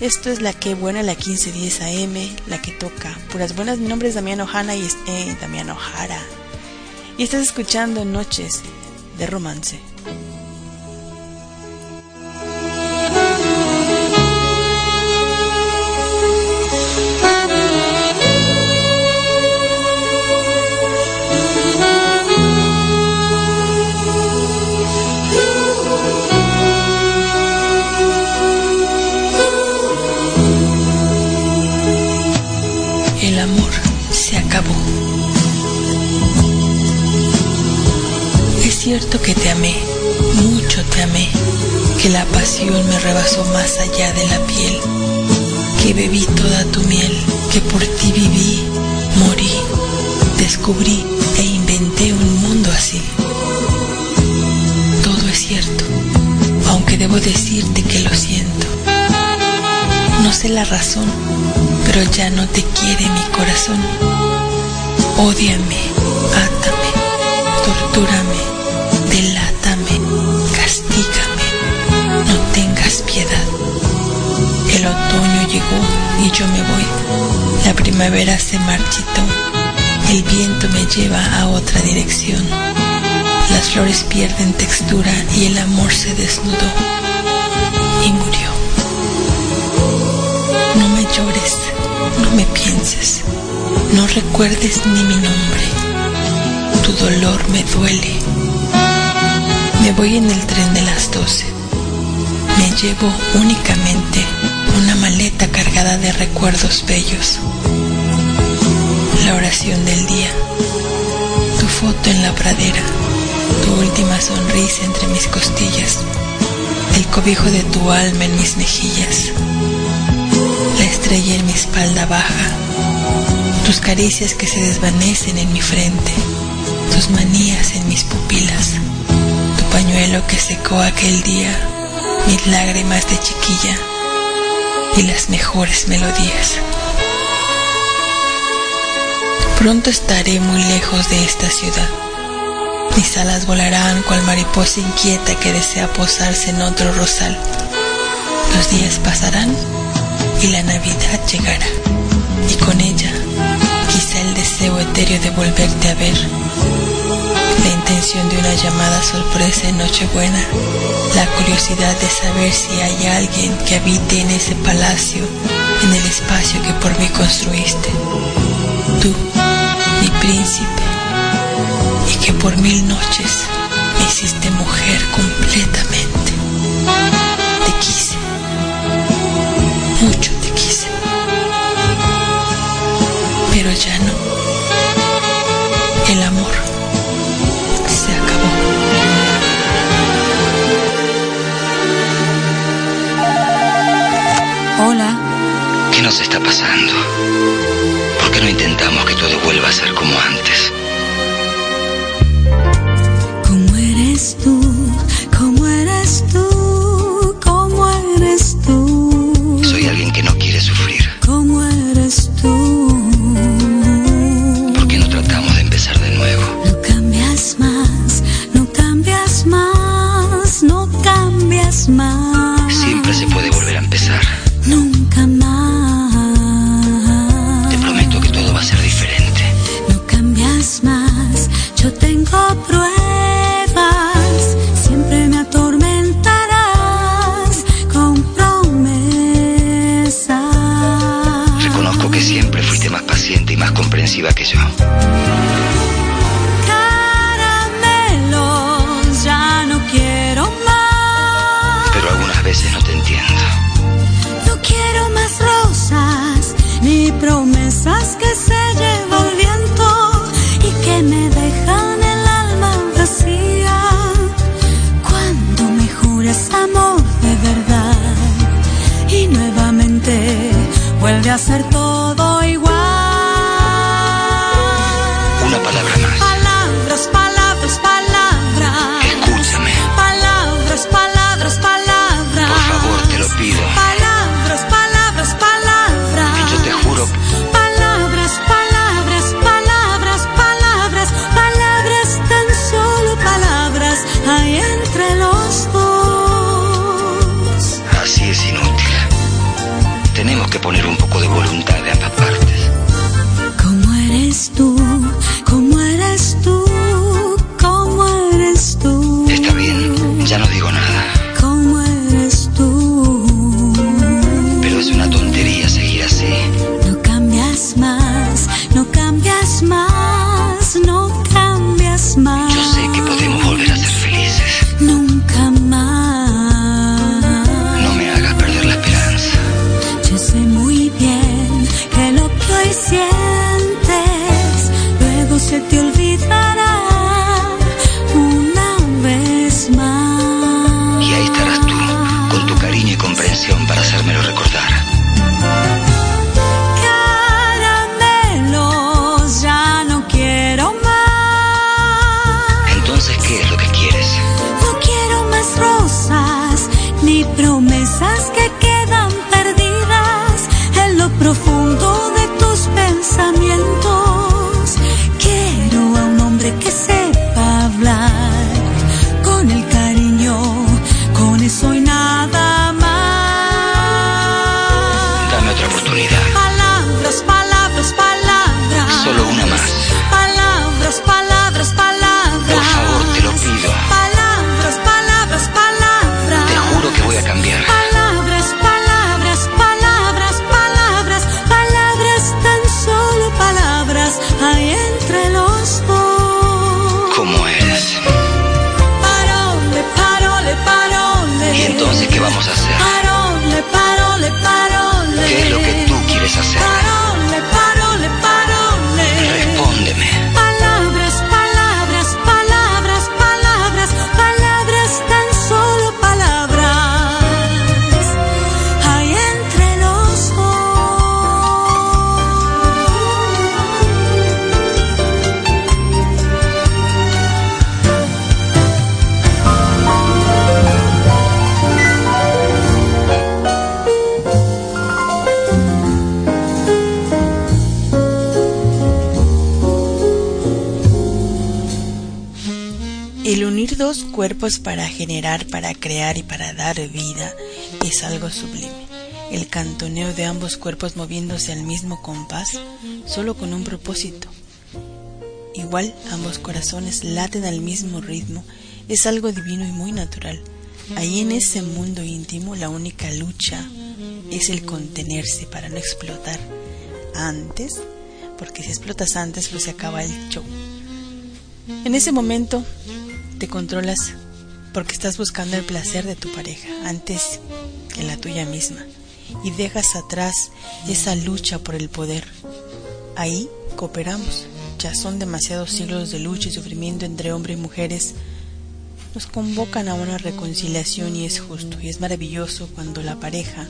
Esto es la que buena, la 1510 AM, la que toca. Puras buenas, mi nombre es Damián Ojana y es eh, Damián Ojara. Y estás escuchando Noches de Romance. Cierto que te amé, mucho te amé, que la pasión me rebasó más allá de la piel, que bebí toda tu miel, que por ti viví, morí, descubrí e inventé un mundo así. Todo es cierto, aunque debo decirte que lo siento. No sé la razón, pero ya no te quiere mi corazón. Ódiame, átame, tortúrame, El otoño llegó y yo me voy. La primavera se marchitó. El viento me lleva a otra dirección. Las flores pierden textura y el amor se desnudó y murió. No me llores, no me pienses, no recuerdes ni mi nombre. Tu dolor me duele. Me voy en el tren de las doce. Me llevo únicamente una maleta cargada de recuerdos bellos, la oración del día, tu foto en la pradera, tu última sonrisa entre mis costillas, el cobijo de tu alma en mis mejillas, la estrella en mi espalda baja, tus caricias que se desvanecen en mi frente, tus manías en mis pupilas, tu pañuelo que secó aquel día, mis lágrimas de chiquilla y las mejores melodías. Pronto estaré muy lejos de esta ciudad. Mis alas volarán cual mariposa inquieta que desea posarse en otro rosal. Los días pasarán y la Navidad llegará. Y con ella, quizá el deseo etéreo de volverte a ver la intención de una llamada sorpresa en Nochebuena, la curiosidad de saber si hay alguien que habite en ese palacio, en el espacio que por mí construiste. Tú, mi príncipe, y que por mil noches me hiciste mujer completamente. pasando? ¿Por qué no intentamos que todo vuelva a ser como antes? Cuerpos para generar, para crear y para dar vida es algo sublime. El cantoneo de ambos cuerpos moviéndose al mismo compás, solo con un propósito. Igual ambos corazones laten al mismo ritmo, es algo divino y muy natural. Ahí en ese mundo íntimo la única lucha es el contenerse para no explotar antes, porque si explotas antes pues se acaba el show. En ese momento te controlas porque estás buscando el placer de tu pareja antes que la tuya misma y dejas atrás esa lucha por el poder. Ahí cooperamos. Ya son demasiados siglos de lucha y sufrimiento entre hombres y mujeres. Nos convocan a una reconciliación y es justo y es maravilloso cuando la pareja,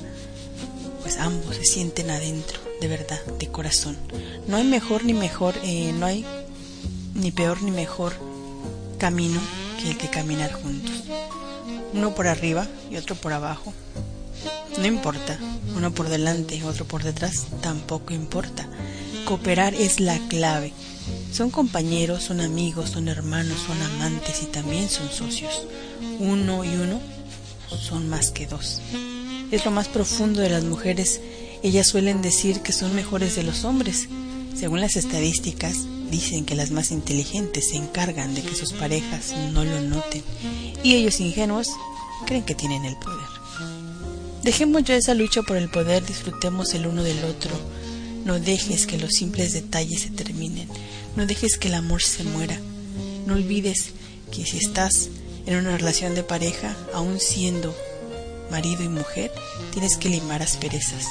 pues ambos se sienten adentro, de verdad, de corazón. No hay mejor ni mejor, eh, no hay ni peor ni mejor camino que el que caminar juntos. Uno por arriba y otro por abajo. No importa. Uno por delante, otro por detrás. Tampoco importa. Cooperar es la clave. Son compañeros, son amigos, son hermanos, son amantes y también son socios. Uno y uno son más que dos. Es lo más profundo de las mujeres. Ellas suelen decir que son mejores de los hombres. Según las estadísticas, dicen que las más inteligentes se encargan de que sus parejas no lo noten y ellos ingenuos creen que tienen el poder. Dejemos ya esa lucha por el poder, disfrutemos el uno del otro. No dejes que los simples detalles se terminen, no dejes que el amor se muera. No olvides que si estás en una relación de pareja, aún siendo marido y mujer, tienes que limar asperezas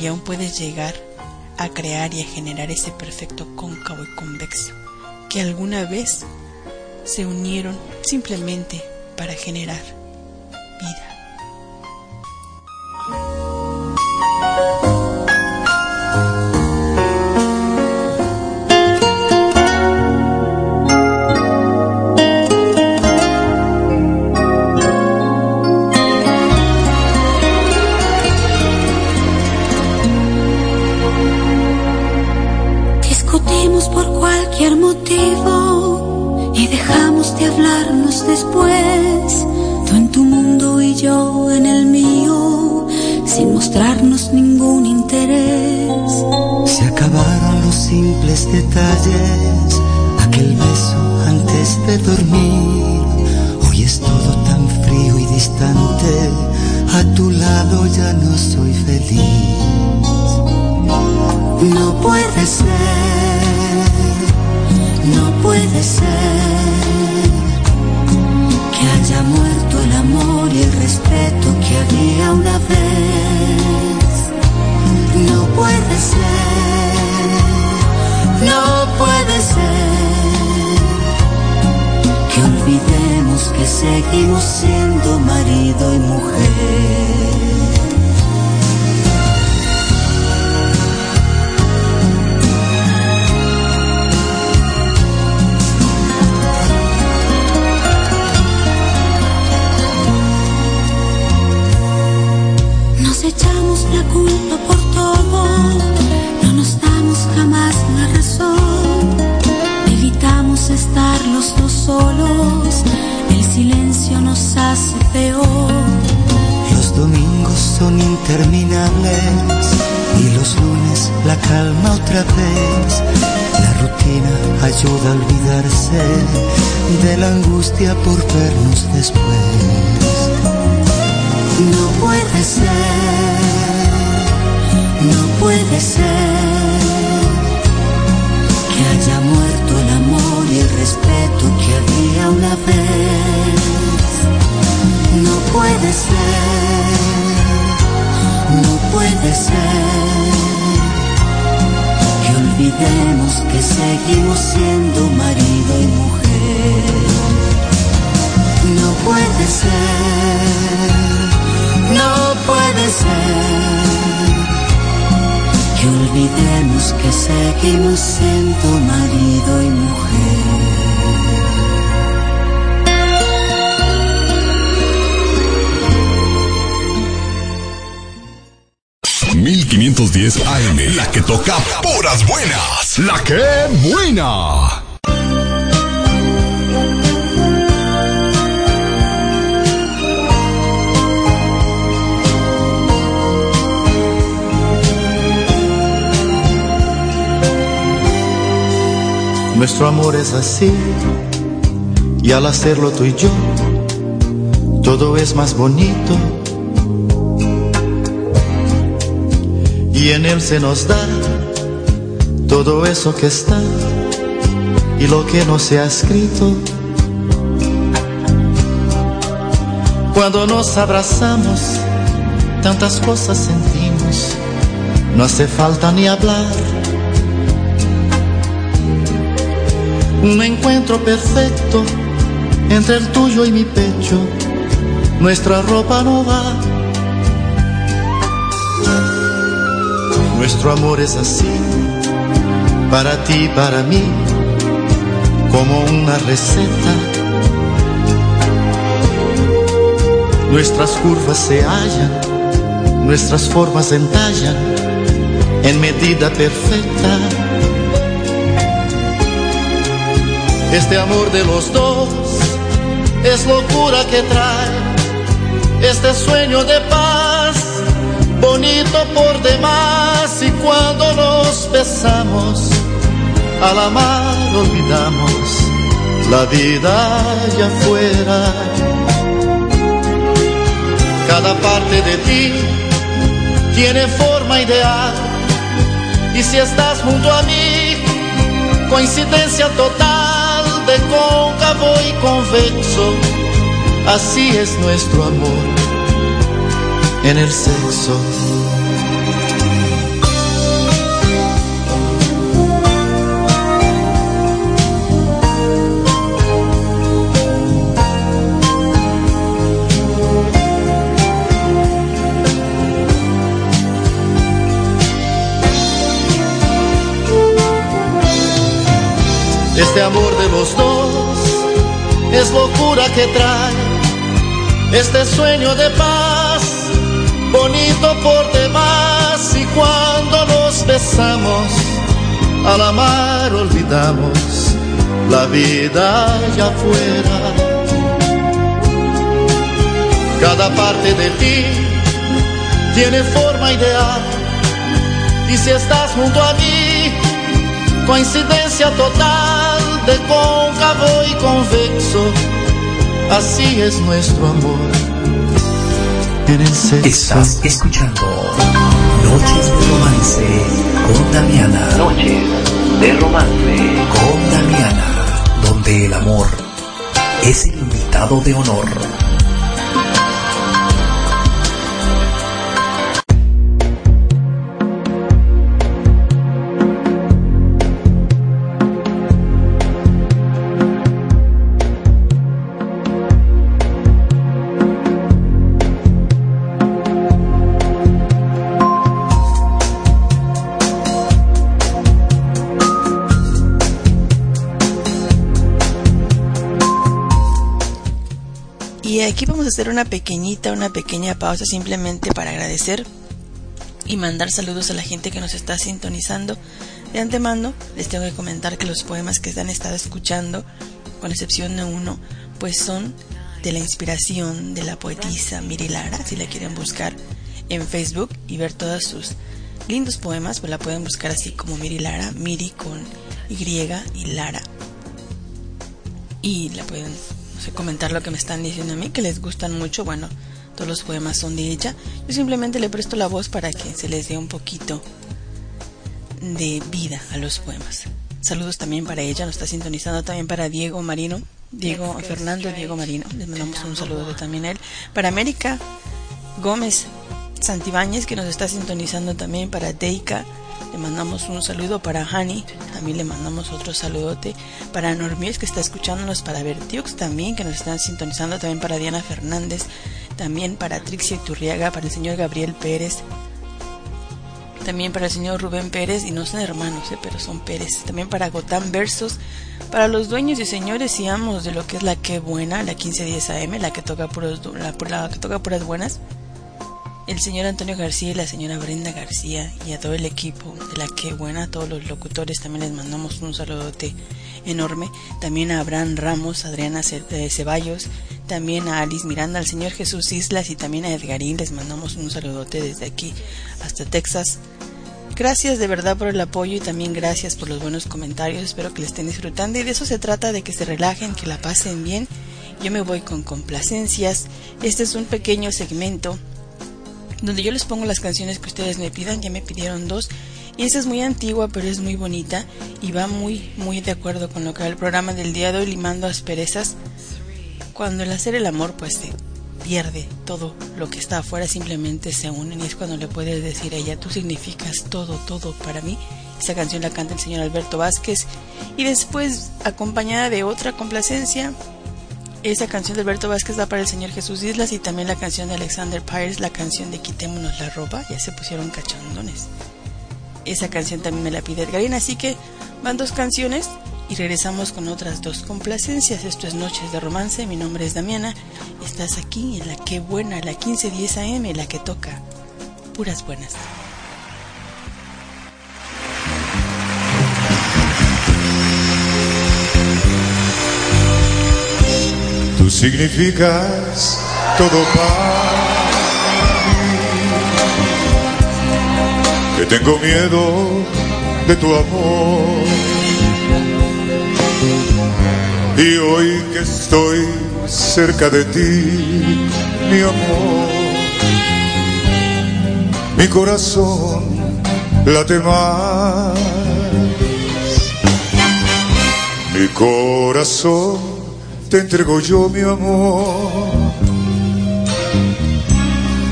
y aún puedes llegar a crear y a generar ese perfecto cóncavo y convexo que alguna vez se unieron simplemente para generar vida. Simples detalles, aquel beso antes de dormir. Hoy es todo tan frío y distante, a tu lado ya no soy feliz. No puede ser, no puede ser que haya muerto el amor y el respeto que había una vez. No puede ser, no puede ser que olvidemos que seguimos siendo marido y mujer. Nos echamos la culpa por todo, no nos damos jamás son interminables y los lunes la calma otra vez. La rutina ayuda a olvidarse de la angustia por vernos después. No puede ser, no puede ser que haya muerto el amor y el respeto que había una vez. No puede ser, no puede ser que olvidemos que seguimos siendo marido y mujer. No puede ser, no puede ser que olvidemos que seguimos siendo marido y mujer. 510 AM. La que toca puras buenas. La que buena. Nuestro amor es así y al hacerlo tú y yo, todo es más bonito Y en él se nos da todo eso que está y lo que no se ha escrito. Cuando nos abrazamos, tantas cosas sentimos, no hace falta ni hablar. Un encuentro perfecto entre el tuyo y mi pecho, nuestra ropa no va. Nuestro amor es así, para ti para mí, como una receta. Nuestras curvas se hallan, nuestras formas entallan en medida perfecta. Este amor de los dos es locura que trae este sueño de paz, por demás. Y cuando nos besamos, al amar olvidamos la vida allá afuera. Cada parte de ti tiene forma ideal. Y si estás junto a mí, coincidencia total de cóncavo y convexo, así es nuestro amor en el sexo. Es locura que trae este sueño de paz, bonito por demás. Y cuando nos besamos, al amar olvidamos la vida allá afuera. Cada parte de ti tiene forma ideal. Y si estás junto a mí, coincidencia total de cóncavo y convexo, así es nuestro amor. En el sexo. Estás escuchando Noches de Romance con Damiana. Noches de romance. Con Damiana, donde el amor es el invitado de honor. Hacer una pequeñita, una pequeña pausa simplemente para agradecer y mandar saludos a la gente que nos está sintonizando. De antemano les tengo que comentar que los poemas que han estado escuchando, con excepción de uno, pues son de la inspiración de la poetisa Miri Lara, si la quieren buscar en Facebook y ver todos sus lindos poemas, pues la pueden buscar así como Miri Lara, Miri con Y y Lara. Y la pueden no sé, comentar lo que me están diciendo a mí, que les gustan mucho. Bueno, todos los poemas son de ella. Yo simplemente le presto la voz para que se les dé un poquito de vida a los poemas. Saludos también para ella, nos está sintonizando también para Diego Marino, Diego Fernando Diego Marino, les mandamos un saludo también a él. Para América Gómez Santibáñez, que nos está sintonizando también para Deika, le mandamos un saludo para Hani, también le mandamos otro saludote para Normies que está escuchándonos, para Vertiux también que nos están sintonizando, también para Diana Fernández, también para Trixie Turriaga, para el señor Gabriel Pérez, también para el señor Rubén Pérez, y no son hermanos, eh, pero son Pérez, también para Gotán Versos, para los dueños y señores y amos de lo que es la que buena, la 1510 AM, la que toca puros, la, la que toca puras buenas el señor Antonio García y la señora Brenda García y a todo el equipo de la que buena, a todos los locutores también les mandamos un saludote enorme, también a Abraham Ramos, Adriana Ceballos, también a Alice Miranda, al señor Jesús Islas y también a Edgarín les mandamos un saludote desde aquí hasta Texas. Gracias de verdad por el apoyo y también gracias por los buenos comentarios. Espero que le estén disfrutando y de eso se trata, de que se relajen, que la pasen bien. Yo me voy con complacencias. Este es un pequeño segmento donde yo les pongo las canciones que ustedes me pidan. Ya me pidieron dos. Y esta es muy antigua, pero es muy bonita y va muy, muy de acuerdo con lo que va el programa del día de hoy, limando asperezas. Cuando el hacer el amor, pues se pierde todo lo que está afuera, simplemente se unen y es cuando le puedes decir a ella, tú significas todo, todo para mí. Esa canción la canta el señor Alberto Vázquez y después acompañada de otra complacencia. Esa canción de Alberto Vázquez va para el señor Jesús Islas y también la canción de Alexander Pires, la canción de Quitémonos la ropa, ya se pusieron cachondones. Esa canción también me la pide Edgarina, así que van dos canciones y regresamos con otras dos complacencias. Esto es Noches de Romance, mi nombre es Damiana. Estás aquí en la que buena, la 1510 AM, la que toca puras buenas. Tú significas todo para mí. Que tengo miedo de tu amor y hoy que estoy cerca de ti, mi amor, mi corazón late más. Mi corazón te entrego yo, mi amor.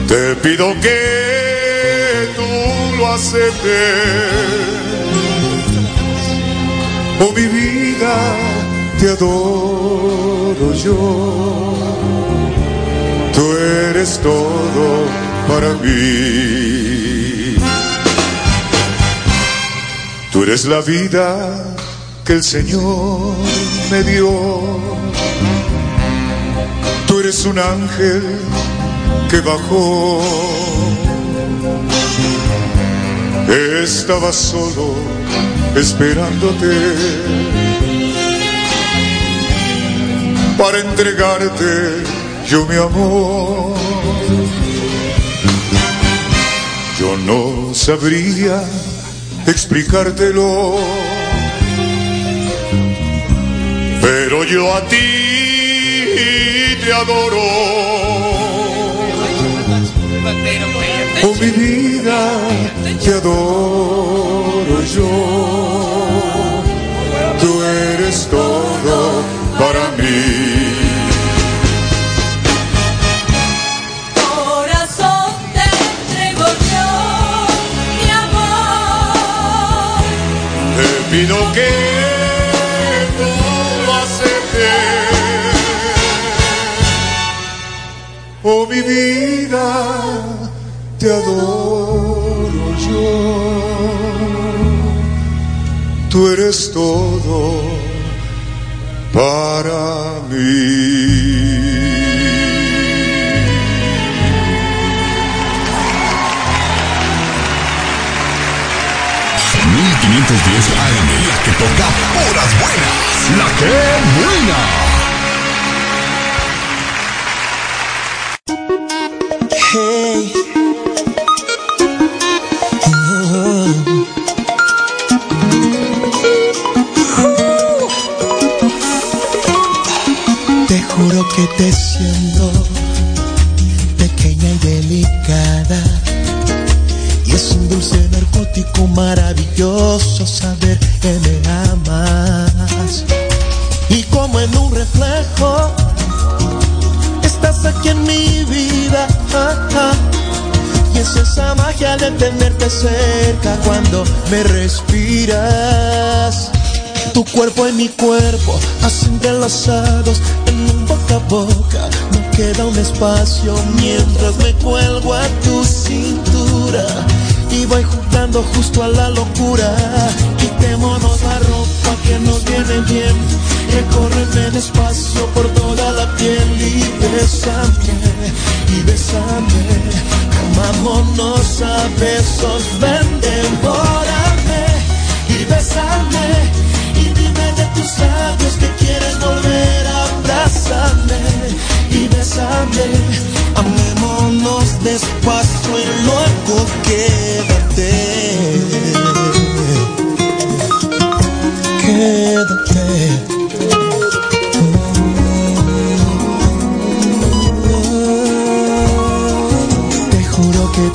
Te pido que tú lo aceptes. Oh, mi vida te adoro yo. Tú eres todo para mí. Tú eres la vida que el Señor me dio. Eres un ángel que bajó. Estaba solo esperándote para entregarte yo mi amor. Yo no sabría explicártelo, pero yo a ti te adoro. Oh mi vida, te adoro yo. Tú eres todo para mí. Oh mi vida, te adoro yo. Tú eres todo para mí. AM, la que toca horas buenas, la que buena. Que te siento pequeña y delicada. Y es un dulce narcótico maravilloso saber que me amas. Y como en un reflejo, estás aquí en mi vida. Y es esa magia de tenerte cerca cuando me respiras. Tu cuerpo y mi cuerpo, así entrelazados boca boca, no queda un espacio mientras me cuelgo a tu cintura. Y voy jugando justo a la locura. Quitémonos la ropa que nos viene bien, recórreme despacio por toda la piel y besame, y besame, amámonos a besos, ven, devórame y besame y dime de tus labios que quieres volver bésame y bésame. Amémonos despacio y luego quédate. Quédate.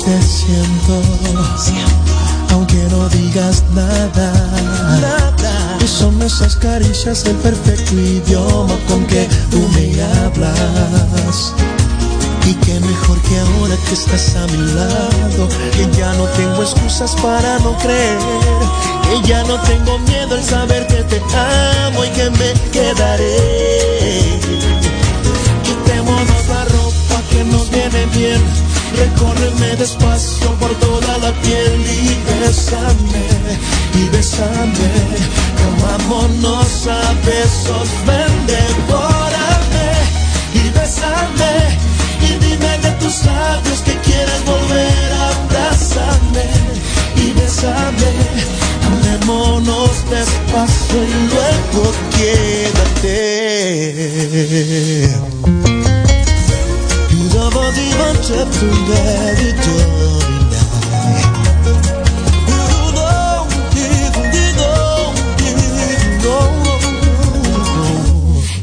te siento, siento, aunque no digas nada. Esas caricias el perfecto idioma con que tú me hablas. Y qué mejor que ahora que estás a mi lado, que ya no tengo excusas para no creer, que ya no tengo miedo al saber que te amo y que me quedaré. Quitémonos la ropa que nos viene bien, recórreme despacio por toda la piel y bésame, y bésame, comámonos a besos,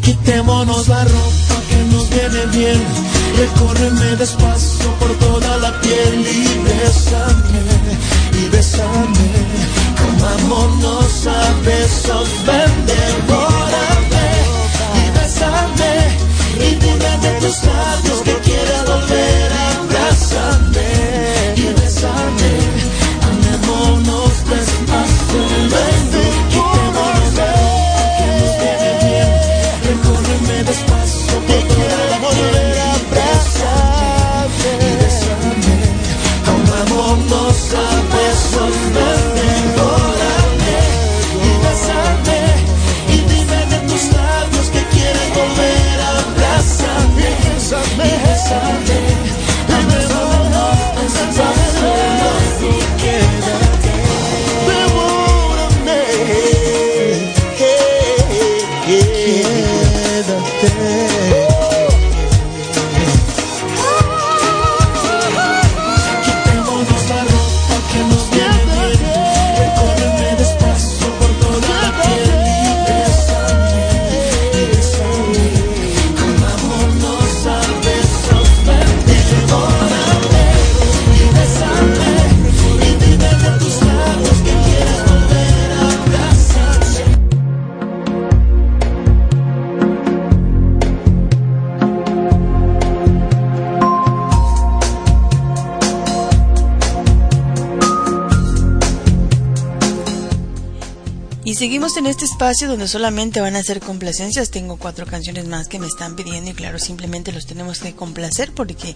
Quitémonos la ropa que nos viene bien. Recórreme despacio por en este espacio donde solamente van a ser complacencias. Tengo cuatro canciones más que me están pidiendo y claro, simplemente los tenemos que complacer porque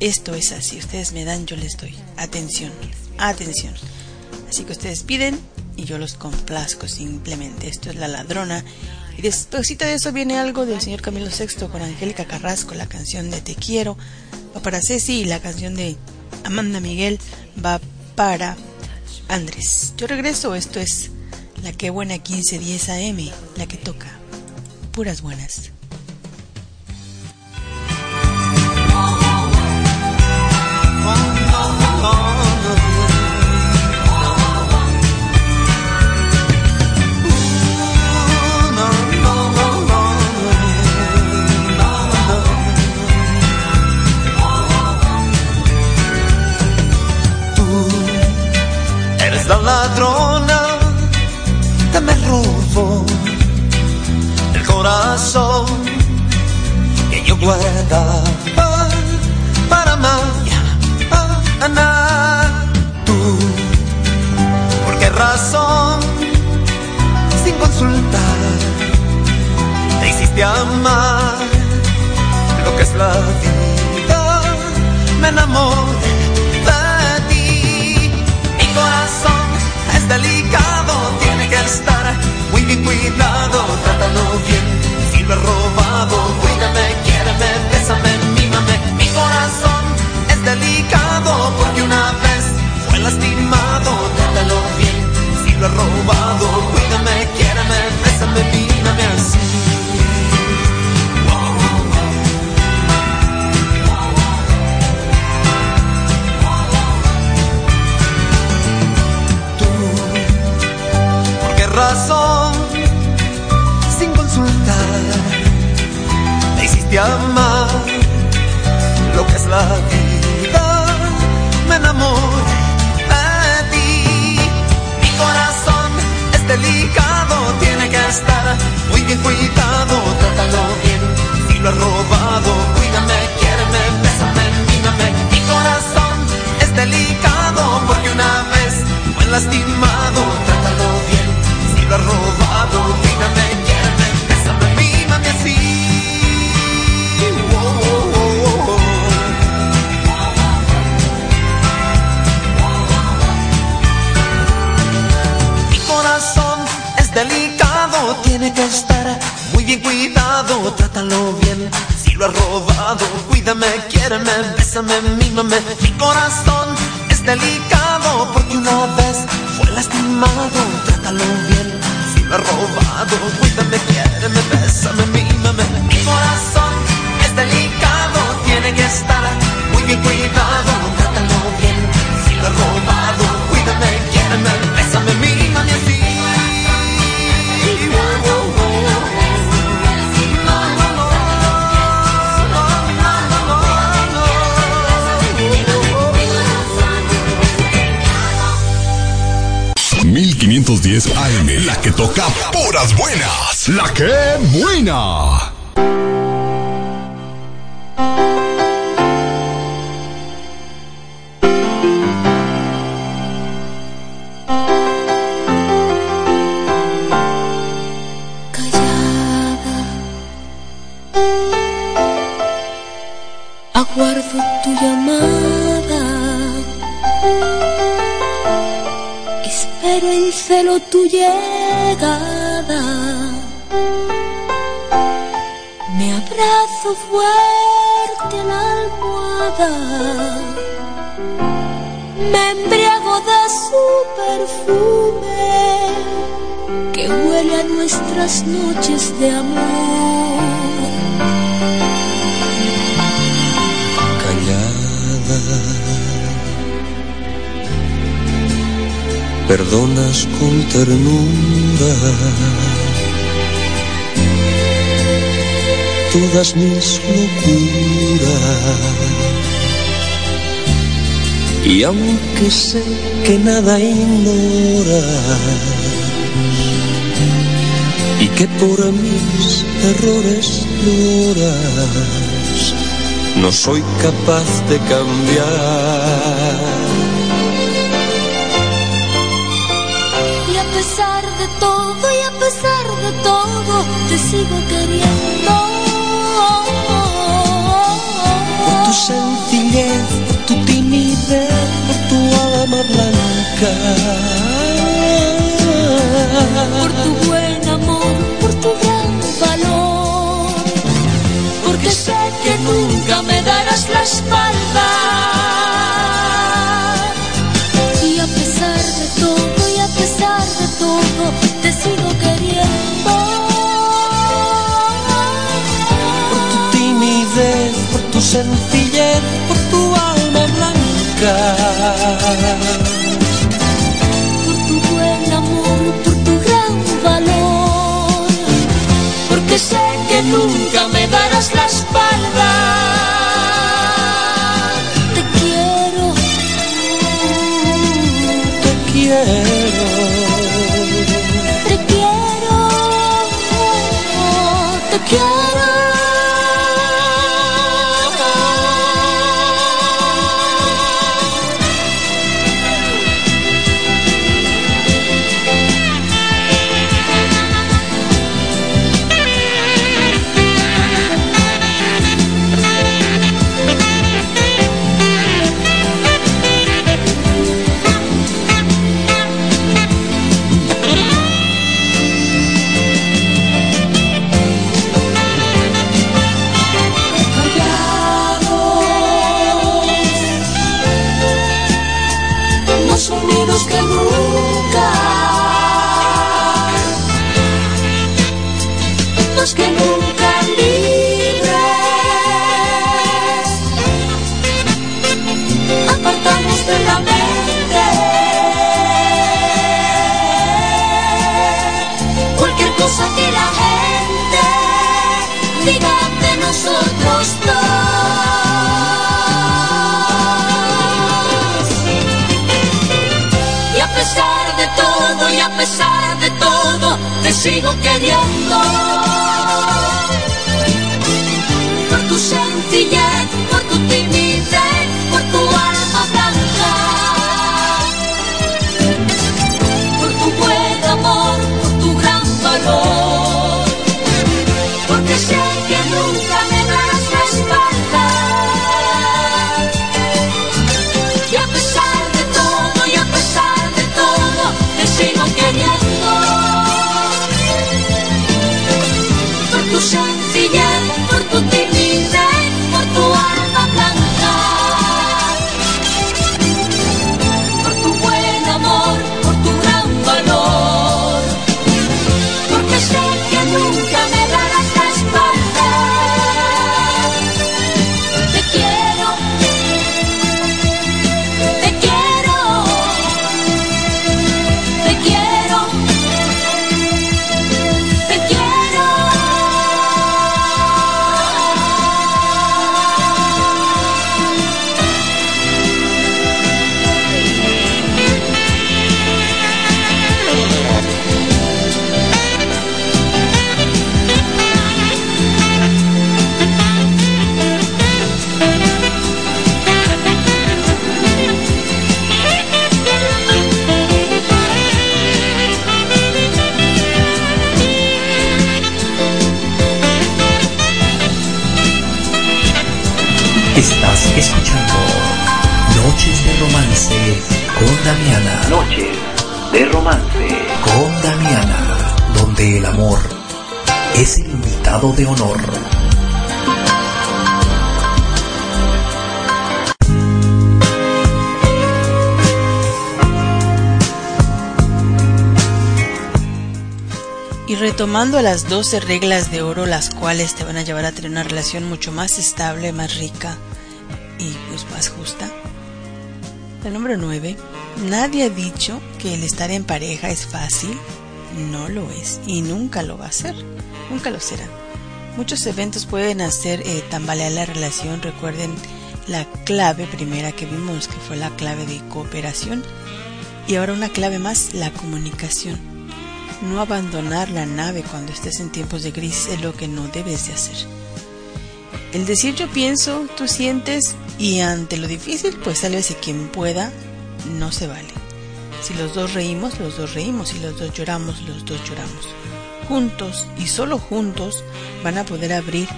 esto es así. Ustedes me dan, yo les doy. Atención, atención. Así que ustedes piden y yo los complazco simplemente. Esto es La Ladrona. Y después de eso viene algo del señor Camilo VI con Angélica Carrasco, la canción de Te Quiero. Va para Ceci y la canción de Amanda Miguel va para Andrés. Yo regreso, esto es la que buena 1510 AM, la que toca. Puras buenas. Lo he que sé que nada ignoras y que por mis errores lloras. No soy capaz de cambiar. Y a pesar de todo, y a pesar de todo, te sigo queriendo. Por tu sencillez, por tu timidez por tu buen amor, por tu gran valor, porque sé que nunca me darás la espalda. Y a pesar de todo, y a pesar de todo, te sigo queriendo. Por tu timidez, por tu sencillez, por tu alma blanca. Las 12 reglas de oro, las cuales te van a llevar a tener una relación mucho más estable, más rica y pues más justa. El número 9. Nadie ha dicho que el estar en pareja es fácil. No lo es y nunca lo va a ser. Nunca lo será. Muchos eventos pueden hacer eh, tambalear la relación. Recuerden la clave primera que vimos, que fue la clave de cooperación. Y ahora una clave más, la comunicación. No abandonar la nave cuando estés en tiempos de crisis es lo que no debes de hacer. El decir yo pienso, tú sientes y ante lo difícil, pues sálvese quien pueda, no se vale. Si los dos reímos, los dos reímos. Si los dos lloramos, los dos lloramos. Juntos y solo juntos van a poder abrir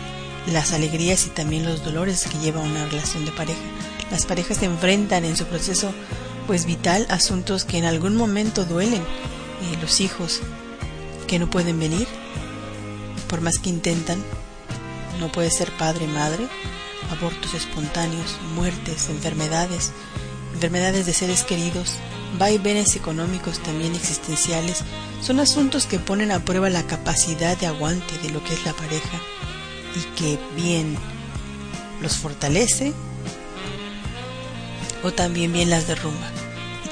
las alegrías y también los dolores que lleva una relación de pareja. Las parejas se enfrentan en su proceso pues vital asuntos que en algún momento duelen. Los hijos que no pueden venir, por más que intentan, no puede ser padre madre, abortos espontáneos, muertes, enfermedades, enfermedades de seres queridos, vaivenes económicos también existenciales, son asuntos que ponen a prueba la capacidad de aguante de lo que es la pareja y que bien los fortalece o también bien las derrumba.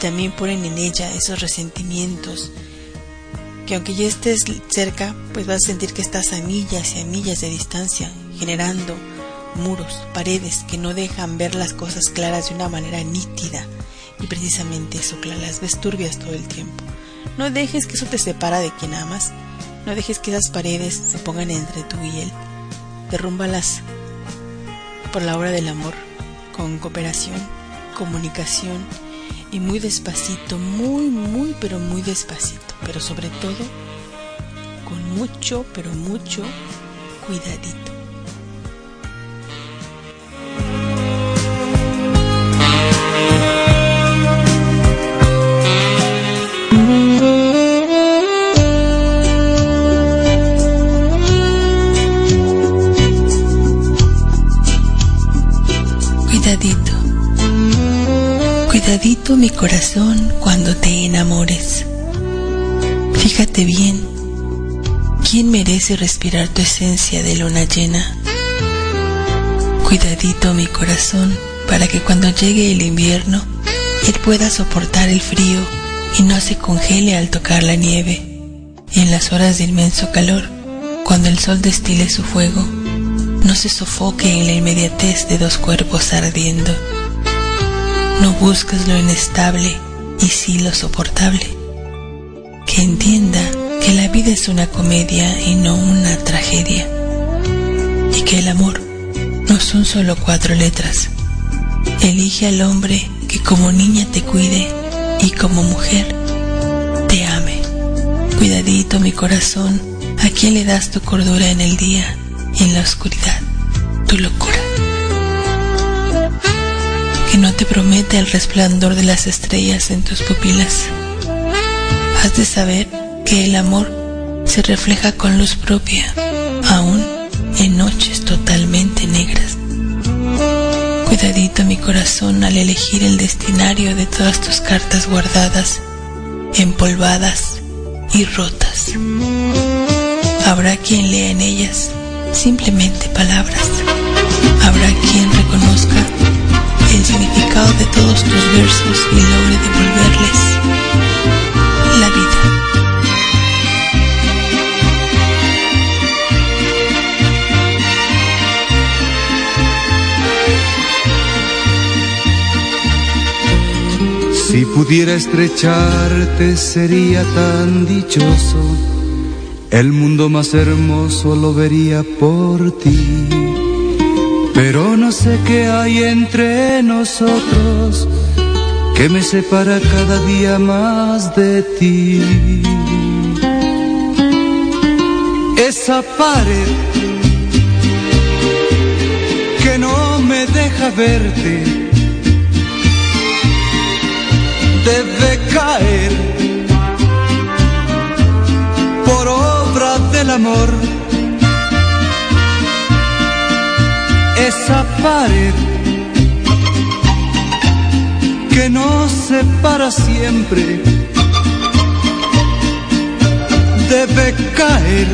También ponen en ella esos resentimientos que aunque ya estés cerca, pues vas a sentir que estás a millas y a millas de distancia, generando muros, paredes que no dejan ver las cosas claras de una manera nítida. Y precisamente eso, las ves turbias todo el tiempo. No dejes que eso te separa de quien amas. No dejes que esas paredes se pongan entre tú y él. Derrúmbalas por la obra del amor, con cooperación, comunicación y muy despacito, muy, muy, pero muy despacito. Pero sobre todo, con mucho, pero mucho cuidadito. Cuidadito mi corazón cuando te enamores. Fíjate bien, ¿quién merece respirar tu esencia de luna llena? Cuidadito mi corazón para que cuando llegue el invierno, él pueda soportar el frío y no se congele al tocar la nieve. Y en las horas de inmenso calor, cuando el sol destile su fuego, no se sofoque en la inmediatez de dos cuerpos ardiendo. No busques lo inestable y sí lo soportable. Que entienda que la vida es una comedia y no una tragedia. Y que el amor no son solo cuatro letras. Elige al hombre que como niña te cuide y como mujer te ame. Cuidadito mi corazón, ¿a quién le das tu cordura en el día y en la oscuridad? Tu locura. No te promete el resplandor de las estrellas en tus pupilas. Has de saber que el amor se refleja con luz propia, aún en noches totalmente negras. Cuidadito mi corazón al elegir el destinario de todas tus cartas guardadas, empolvadas y rotas. Habrá quien lea en ellas simplemente palabras. Habrá quien reconozca significado de todos tus versos y logre devolverles la vida. Si pudiera estrecharte sería tan dichoso, el mundo más hermoso lo vería por ti. Pero no sé qué hay entre nosotros que me separa cada día más de ti. Esa pared que no me deja verte debe caer por obra del amor. Esa pared que nos separa siempre debe caer.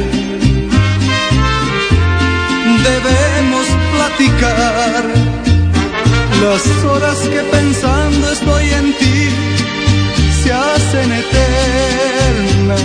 Debemos platicar las horas que pensando estoy en ti se hacen eternas.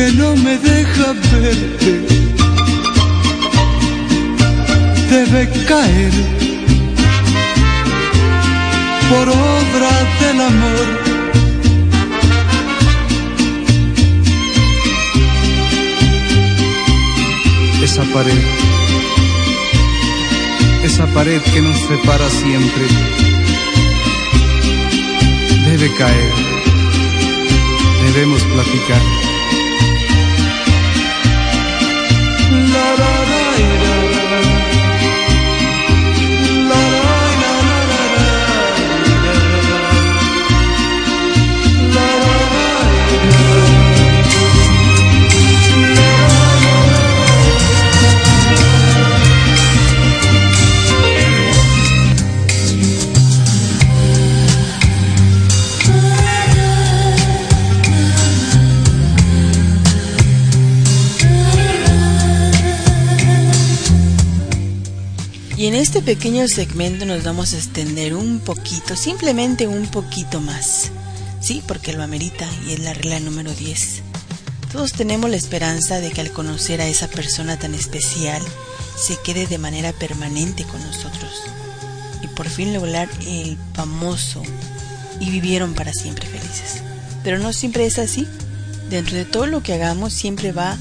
que no me deja verte debe caer por obra del amor. Esa pared, esa pared que nos separa siempre, debe caer, debemos platicar. Este pequeño segmento nos vamos a extender un poquito, simplemente un poquito más. Sí, porque lo amerita y es la regla número 10. Todos tenemos la esperanza de que al conocer a esa persona tan especial se quede de manera permanente con nosotros y por fin lograr el famoso y vivieron para siempre felices. Pero no siempre es así. Dentro de todo lo que hagamos siempre va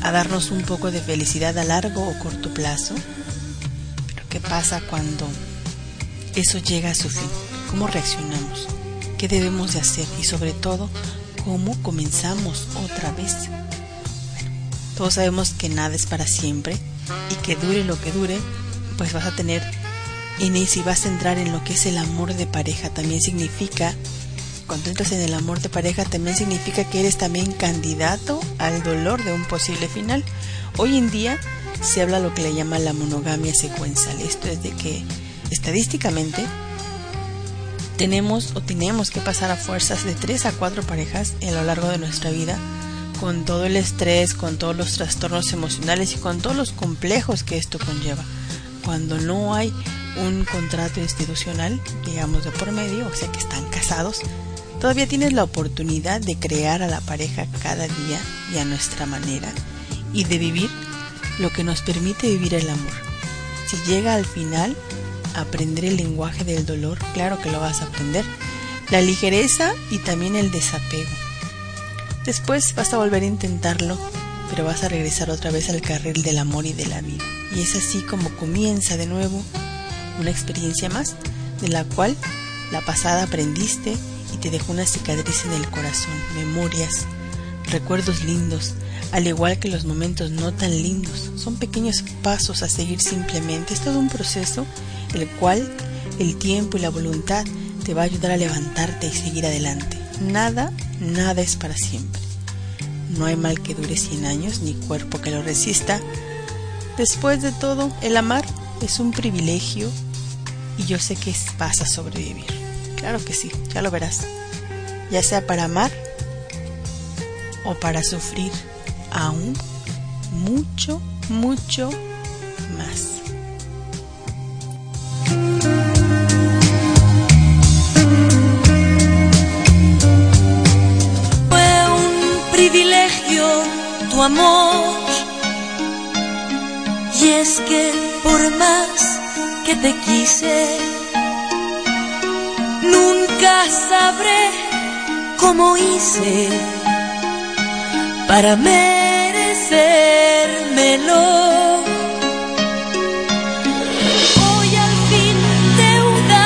a darnos un poco de felicidad a largo o corto plazo. ¿Qué pasa cuando eso llega a su fin? ¿Cómo reaccionamos? ¿Qué debemos de hacer? Y sobre todo, ¿cómo comenzamos otra vez? Todos sabemos que nada es para siempre y que dure lo que dure, pues vas a tener en y vas a entrar en lo que es el amor de pareja. También significa, cuando entras en el amor de pareja, también significa que eres también candidato al dolor de un posible final. Hoy en día se habla lo que le llama la monogamia secuencial. Esto es de que estadísticamente tenemos o tenemos que pasar a fuerzas de tres a cuatro parejas a lo largo de nuestra vida con todo el estrés, con todos los trastornos emocionales y con todos los complejos que esto conlleva. Cuando no hay un contrato institucional, digamos de por medio, o sea que están casados, todavía tienes la oportunidad de crear a la pareja cada día y a nuestra manera y de vivir lo que nos permite vivir el amor. Si llega al final, aprender el lenguaje del dolor, claro que lo vas a aprender. La ligereza y también el desapego. Después vas a volver a intentarlo, pero vas a regresar otra vez al carril del amor y de la vida. Y es así como comienza de nuevo una experiencia más, de la cual la pasada aprendiste y te dejó una cicatriz en el corazón, memorias, recuerdos lindos, al igual que los momentos no tan lindos. Son pequeños pasos a seguir simplemente. Es todo un proceso el cual el tiempo y la voluntad te va a ayudar a levantarte y seguir adelante. Nada, nada es para siempre. No hay mal que dure 100 años ni cuerpo que lo resista. Después de todo, el amar es un privilegio y yo sé que vas a sobrevivir. Claro que sí, ya lo verás. Ya sea para amar o para sufrir aún mucho, mucho más. Fue un privilegio tu amor. Y es que por más que te quise, nunca sabré cómo hice para merecérmelo. Hoy al fin deuda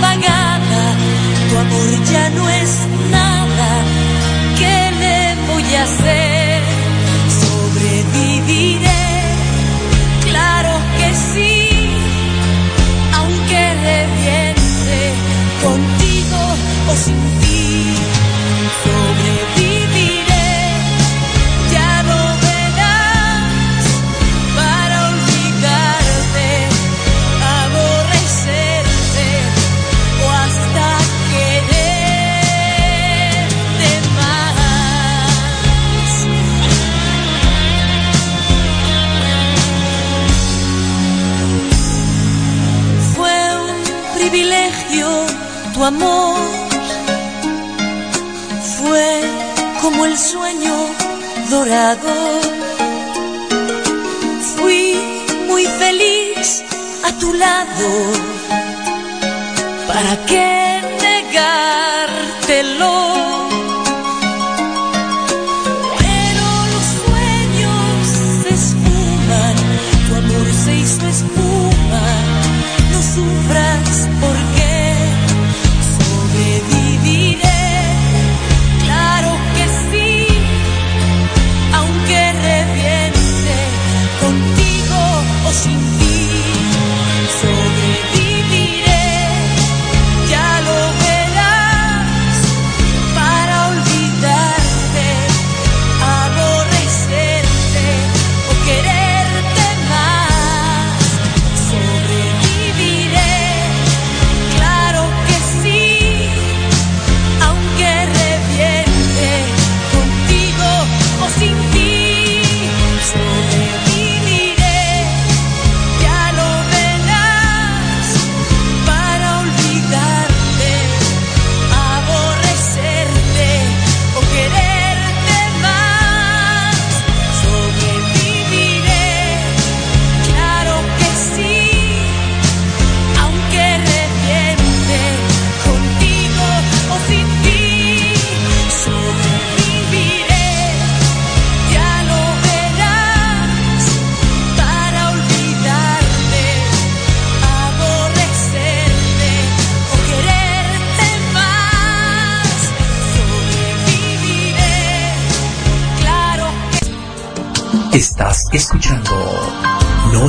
pagada, tu amor ya no es nada. ¿Qué le voy a hacer? Sobreviviré, claro que sí, aunque reviente contigo o sin amor fue como el sueño dorado. Fui muy feliz a tu lado. ¿Para qué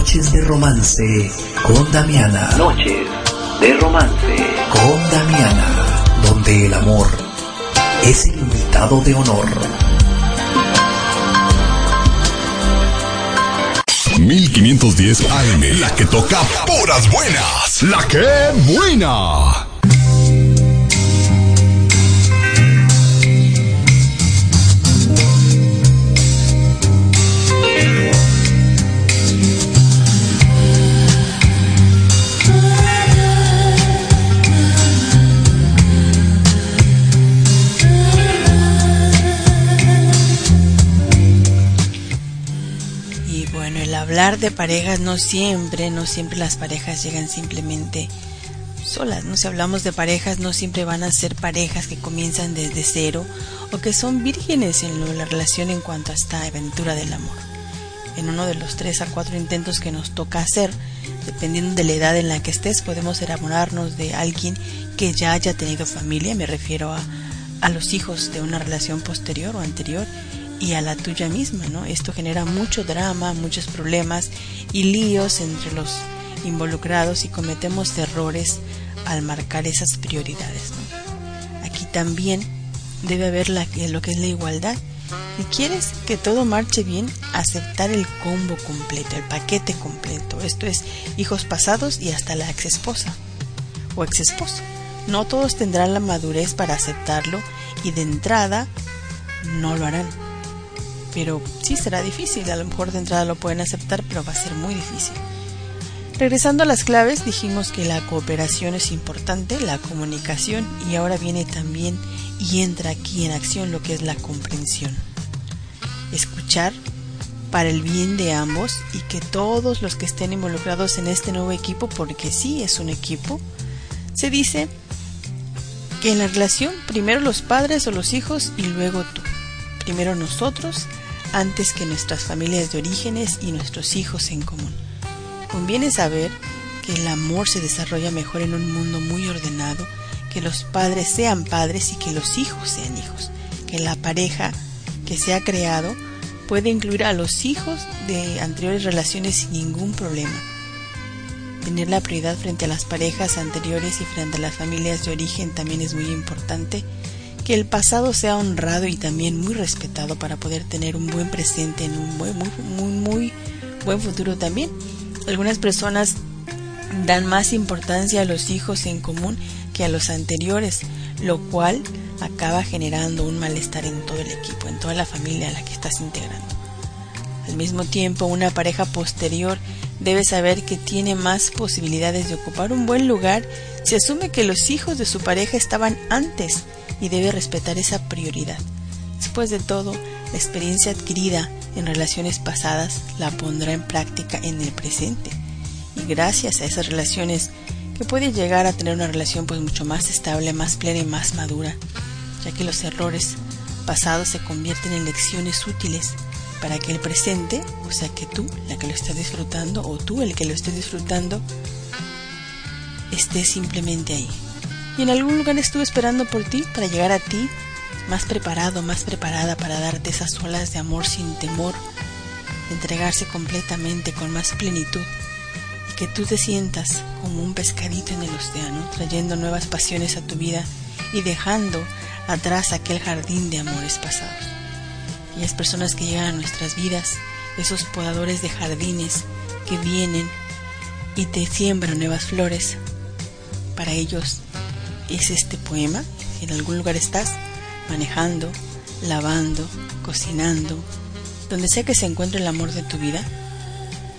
Noches de Romance con Damiana. Noches de romance. Con Damiana, donde el amor es el invitado de honor. 1510 AM, la que toca puras buenas. La que buena. De parejas no siempre, no siempre las parejas llegan simplemente solas, ¿no? Si hablamos de parejas no siempre van a ser parejas que comienzan desde cero o que son vírgenes en la relación en cuanto a esta aventura del amor. En uno de los tres a cuatro intentos que nos toca hacer, dependiendo de la edad en la que estés, podemos enamorarnos de alguien que ya haya tenido familia, me refiero a, a los hijos de una relación posterior o anterior, y a la tuya misma, ¿no? Esto genera mucho drama, muchos problemas y líos entre los involucrados y cometemos errores al marcar esas prioridades, ¿no? Aquí también debe haber la, lo que es la igualdad. Si quieres que todo marche bien, aceptar el combo completo, el paquete completo. Esto es hijos pasados y hasta la ex esposa o ex esposo. No todos tendrán la madurez para aceptarlo y de entrada no lo harán pero sí será difícil. A lo mejor de entrada lo pueden aceptar, pero va a ser muy difícil. Regresando a las claves, dijimos que la cooperación es importante, la comunicación, y ahora viene también y entra aquí en acción lo que es la comprensión. Escuchar para el bien de ambos y que todos los que estén involucrados en este nuevo equipo, porque sí es un equipo, se dice que en la relación primero los padres o los hijos y luego tú. Primero nosotros antes que nuestras familias de orígenes y nuestros hijos en común. Conviene saber que el amor se desarrolla mejor en un mundo muy ordenado, que los padres sean padres y que los hijos sean hijos, que la pareja que se ha creado puede incluir a los hijos de anteriores relaciones sin ningún problema. Tener la prioridad frente a las parejas anteriores y frente a las familias de origen también es muy importante que el pasado sea honrado y también muy respetado para poder tener un buen presente en un muy, muy, muy, muy buen futuro también. Algunas personas dan más importancia a los hijos en común que a los anteriores, lo cual acaba generando un malestar en todo el equipo, en toda la familia a la que estás integrando. Al mismo tiempo, una pareja posterior debe saber que tiene más posibilidades de ocupar un buen lugar si asume que los hijos de su pareja estaban antes y debe respetar esa prioridad. Después de todo, la experiencia adquirida en relaciones pasadas la pondrá en práctica en el presente. Y gracias a esas relaciones que puede llegar a tener una relación pues mucho más estable, más plena y más madura, ya que los errores pasados se convierten en lecciones útiles para que el presente, o sea que tú, la que lo estás disfrutando, o tú el que lo estés disfrutando, esté simplemente ahí, y en algún lugar estuve esperando por ti para llegar a ti más preparado, más preparada para darte esas olas de amor sin temor, de entregarse completamente con más plenitud y que tú te sientas como un pescadito en el océano, trayendo nuevas pasiones a tu vida y dejando atrás aquel jardín de amores pasados. Y las personas que llegan a nuestras vidas, esos podadores de jardines que vienen y te siembran nuevas flores, para ellos es este poema. En algún lugar estás, manejando, lavando, cocinando, donde sea que se encuentre el amor de tu vida,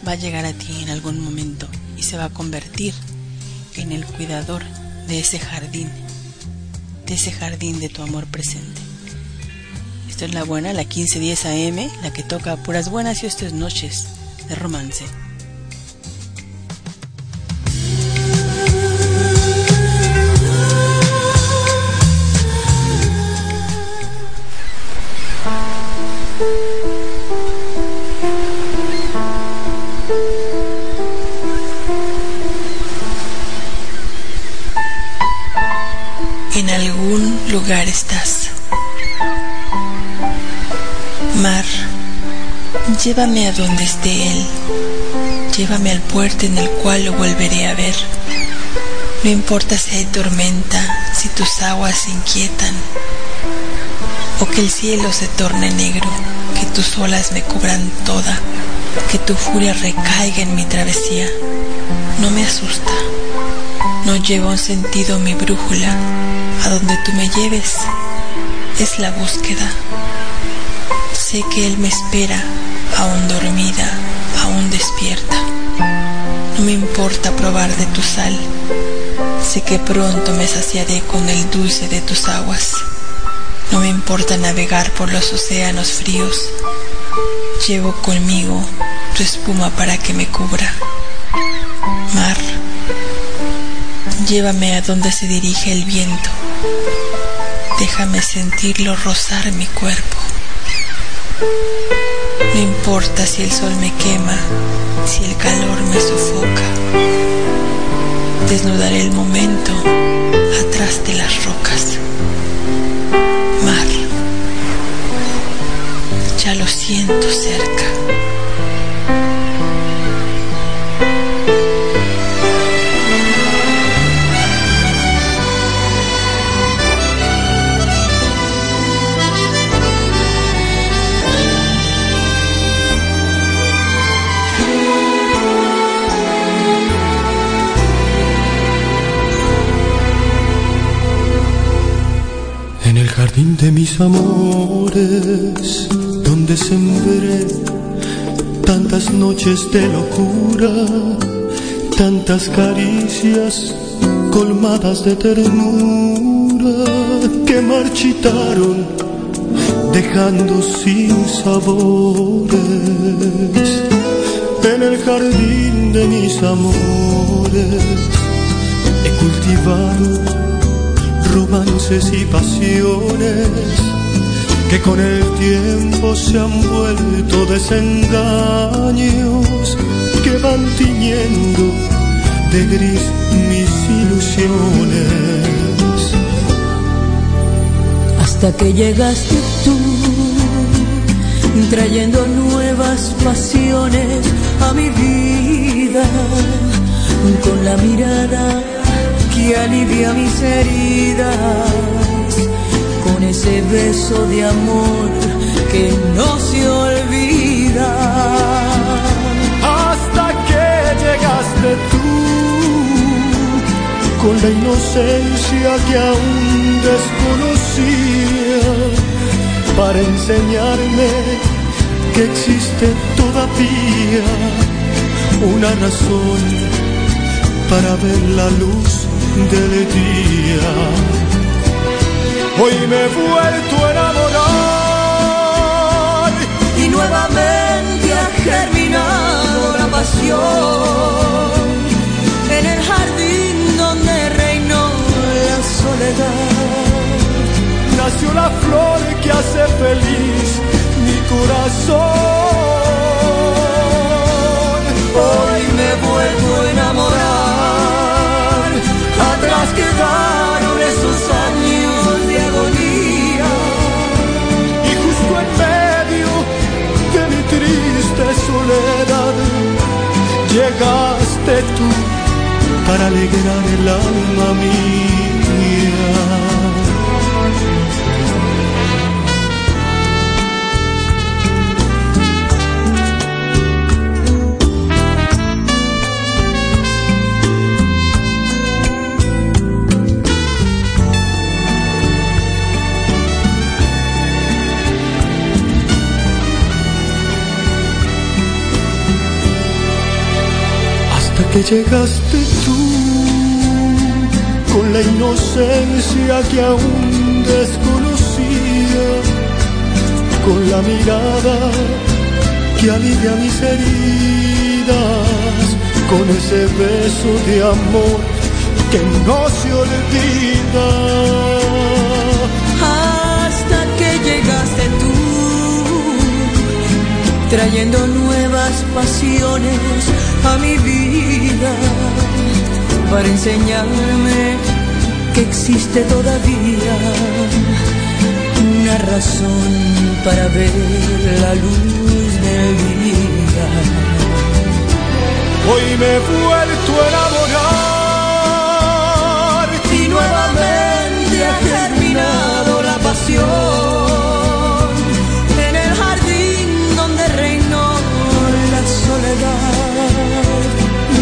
va a llegar a ti en algún momento y se va a convertir en el cuidador de ese jardín, de ese jardín de tu amor presente. Esta es la buena, la 1510 AM, la que toca puras buenas y estas noches de romance. Llévame a donde esté Él, llévame al puerto en el cual lo volveré a ver. No importa si hay tormenta, si tus aguas se inquietan, o que el cielo se torne negro, que tus olas me cubran toda. que tu furia recaiga en mi travesía. No me asusta, no lleva un sentido mi brújula. A donde tú me lleves es la búsqueda. Sé que Él me espera, aún dormida, aún despierta. No me importa probar de tu sal, sé que pronto me saciaré con el dulce de tus aguas. No me importa navegar por los océanos fríos, llevo conmigo tu espuma para que me cubra. Mar, llévame a donde se dirige el viento, déjame sentirlo rozar mi cuerpo. No importa si el sol me quema, si el calor me sofoca. Desnudaré el momento atrás de las rocas. Mar, ya lo siento cerca. Jardín de mis amores, donde sembré tantas noches de locura, tantas caricias colmadas de ternura que marchitaron dejando sin sabores. En el jardín de mis amores he cultivado romances y pasiones que con el tiempo se han vuelto desengaños que van tiñendo de gris mis ilusiones. Hasta que llegaste tú, trayendo nuevas pasiones a mi vida, con la mirada que alivia mis heridas con ese beso de amor que no se olvida. Hasta que llegaste tú con la inocencia que aún desconocía para enseñarme que existe todavía una razón para ver la luz del día. Hoy me he vuelto a enamorar y nuevamente ha germinado la pasión en el jardín donde reinó la soledad. Nació la flor que hace feliz mi corazón. Hoy me vuelvo a enamorar quedaron esos años de agonía. Y justo en medio de mi triste soledad, llegaste tú para alegrar el alma mía. Que llegaste tú con la inocencia que aún desconocía, con la mirada que alivia mis heridas, con ese beso de amor que no se olvida. Hasta que llegaste tú trayendo nuevas pasiones a mi vida para enseñarme que existe todavía una razón para ver la luz del día. Hoy me he vuelto a enamorar y nuevamente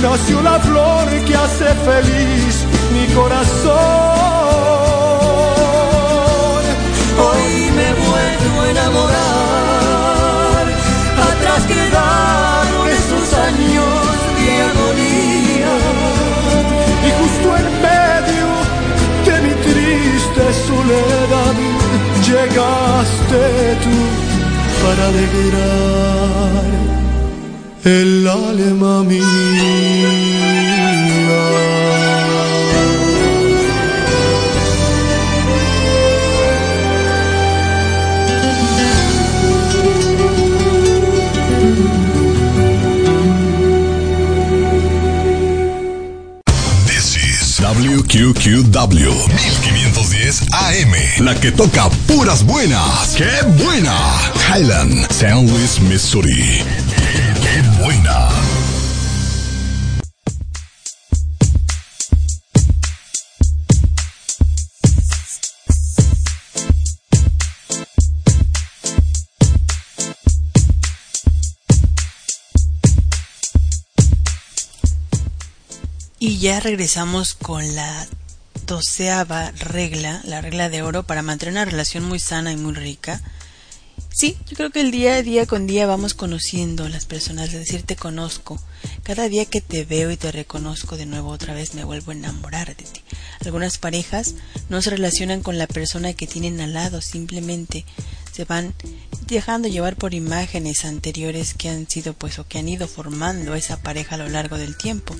nació la flor que hace feliz mi corazón. Hoy me vuelvo a enamorar, atrás quedaron esos años de agonía. Y justo en medio de mi triste soledad llegaste tú para alegrar el alma mía. WQQW 1510 AM. La que toca puras buenas. ¡Qué buena! Highland, San Luis, Missouri. ¡Qué buena! Y ya regresamos con la doceava regla, la regla de oro para mantener una relación muy sana y muy rica. Sí, yo creo que el día a día con día vamos conociendo a las personas, es decir, te conozco. Cada día que te veo y te reconozco de nuevo otra vez me vuelvo a enamorar de ti. Algunas parejas no se relacionan con la persona que tienen al lado, simplemente se van dejando llevar por imágenes anteriores que han sido pues o que han ido formando esa pareja a lo largo del tiempo.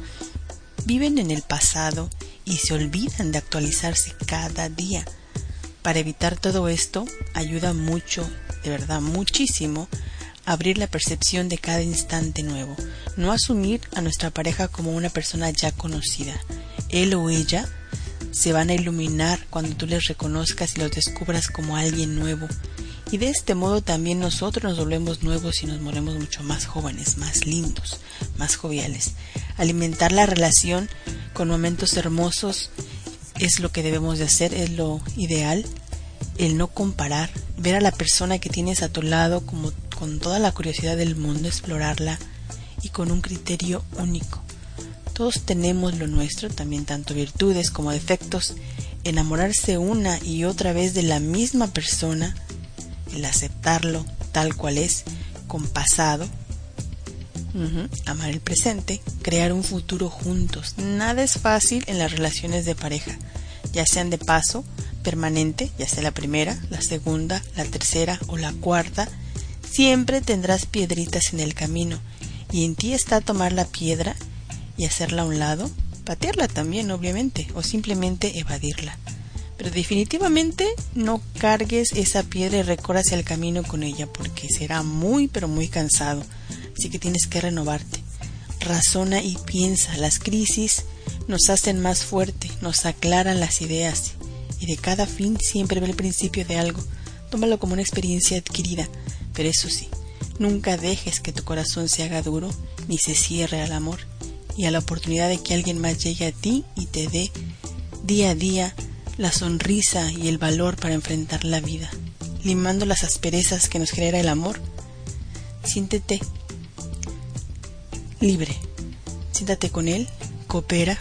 Viven en el pasado y se olvidan de actualizarse cada día. Para evitar todo esto, ayuda mucho, de verdad muchísimo, abrir la percepción de cada instante nuevo, no asumir a nuestra pareja como una persona ya conocida. Él o ella se van a iluminar cuando tú les reconozcas y los descubras como alguien nuevo. Y de este modo también nosotros nos volvemos nuevos y nos volvemos mucho más jóvenes, más lindos, más joviales. Alimentar la relación con momentos hermosos es lo que debemos de hacer, es lo ideal. El no comparar, ver a la persona que tienes a tu lado como con toda la curiosidad del mundo, explorarla y con un criterio único. Todos tenemos lo nuestro, también tanto virtudes como defectos. Enamorarse una y otra vez de la misma persona, el aceptarlo tal cual es, con pasado, amar el presente, crear un futuro juntos. Nada es fácil en las relaciones de pareja, ya sean de paso, permanente, ya sea la primera, la segunda, la tercera o la cuarta, siempre tendrás piedritas en el camino y en ti está tomar la piedra y hacerla a un lado, patearla también, obviamente, o simplemente evadirla. Pero definitivamente no cargues esa piedra y recorras el camino con ella porque será muy pero muy cansado. Así que tienes que renovarte. Razona y piensa. Las crisis nos hacen más fuerte, nos aclaran las ideas y de cada fin siempre ve el principio de algo. Tómalo como una experiencia adquirida, pero eso sí, nunca dejes que tu corazón se haga duro ni se cierre al amor y a la oportunidad de que alguien más llegue a ti y te dé día a día la sonrisa y el valor para enfrentar la vida, limando las asperezas que nos genera el amor. Siéntete libre, siéntate con él, coopera,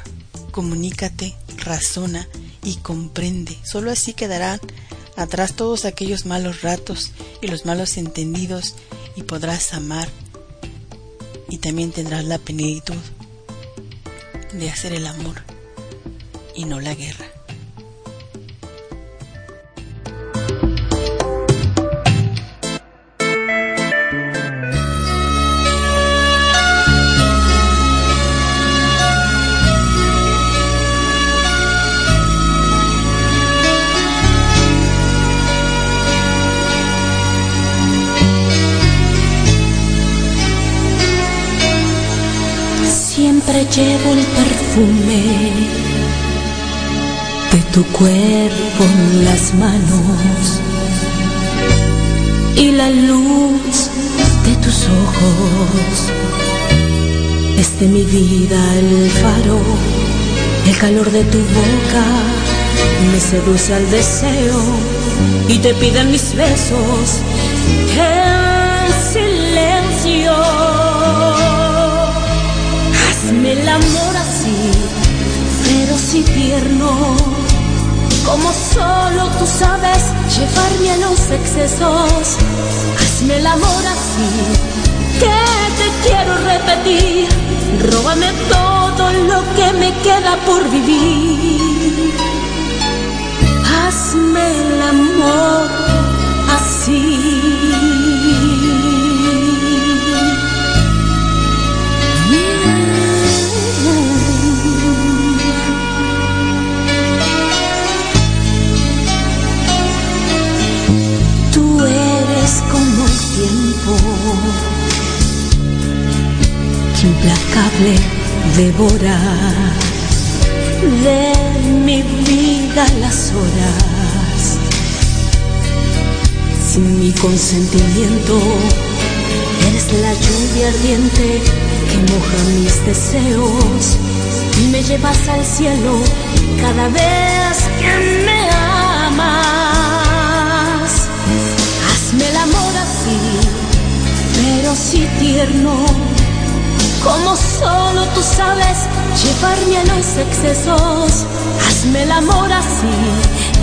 comunícate, razona y comprende. Solo así quedarán atrás todos aquellos malos ratos y los malos entendidos y podrás amar y también tendrás la plenitud de hacer el amor y no la guerra. Llevo el perfume de tu cuerpo en las manos y la luz de tus ojos. Es de mi vida el faro, el calor de tu boca me seduce al deseo y te piden mis besos en silencio. Hazme el amor así, pero sí tierno. Como solo tú sabes llevarme a los excesos. Hazme el amor así, que te quiero repetir. Róbame todo lo que me queda por vivir. Hazme el amor así. Implacable devora de mi vida las horas. Sin mi consentimiento, eres la lluvia ardiente que moja mis deseos y me llevas al cielo cada vez que me amas. Hazme el amor así, pero sí tierno, como solo tú sabes llevarme a los excesos. Hazme el amor así,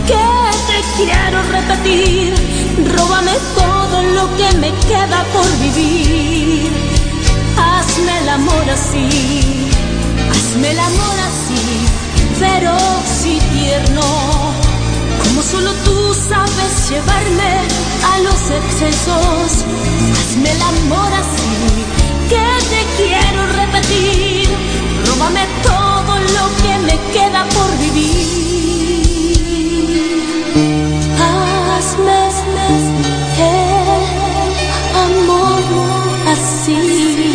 que te quiero repetir. Róbame todo lo que me queda por vivir. Hazme el amor así, hazme el amor así, pero sí tierno. Como solo tú sabes llevarme a los excesos. Hazme el amor así, que te quiero repetir. Róbame todo lo que me queda por vivir. Hazme el amor así.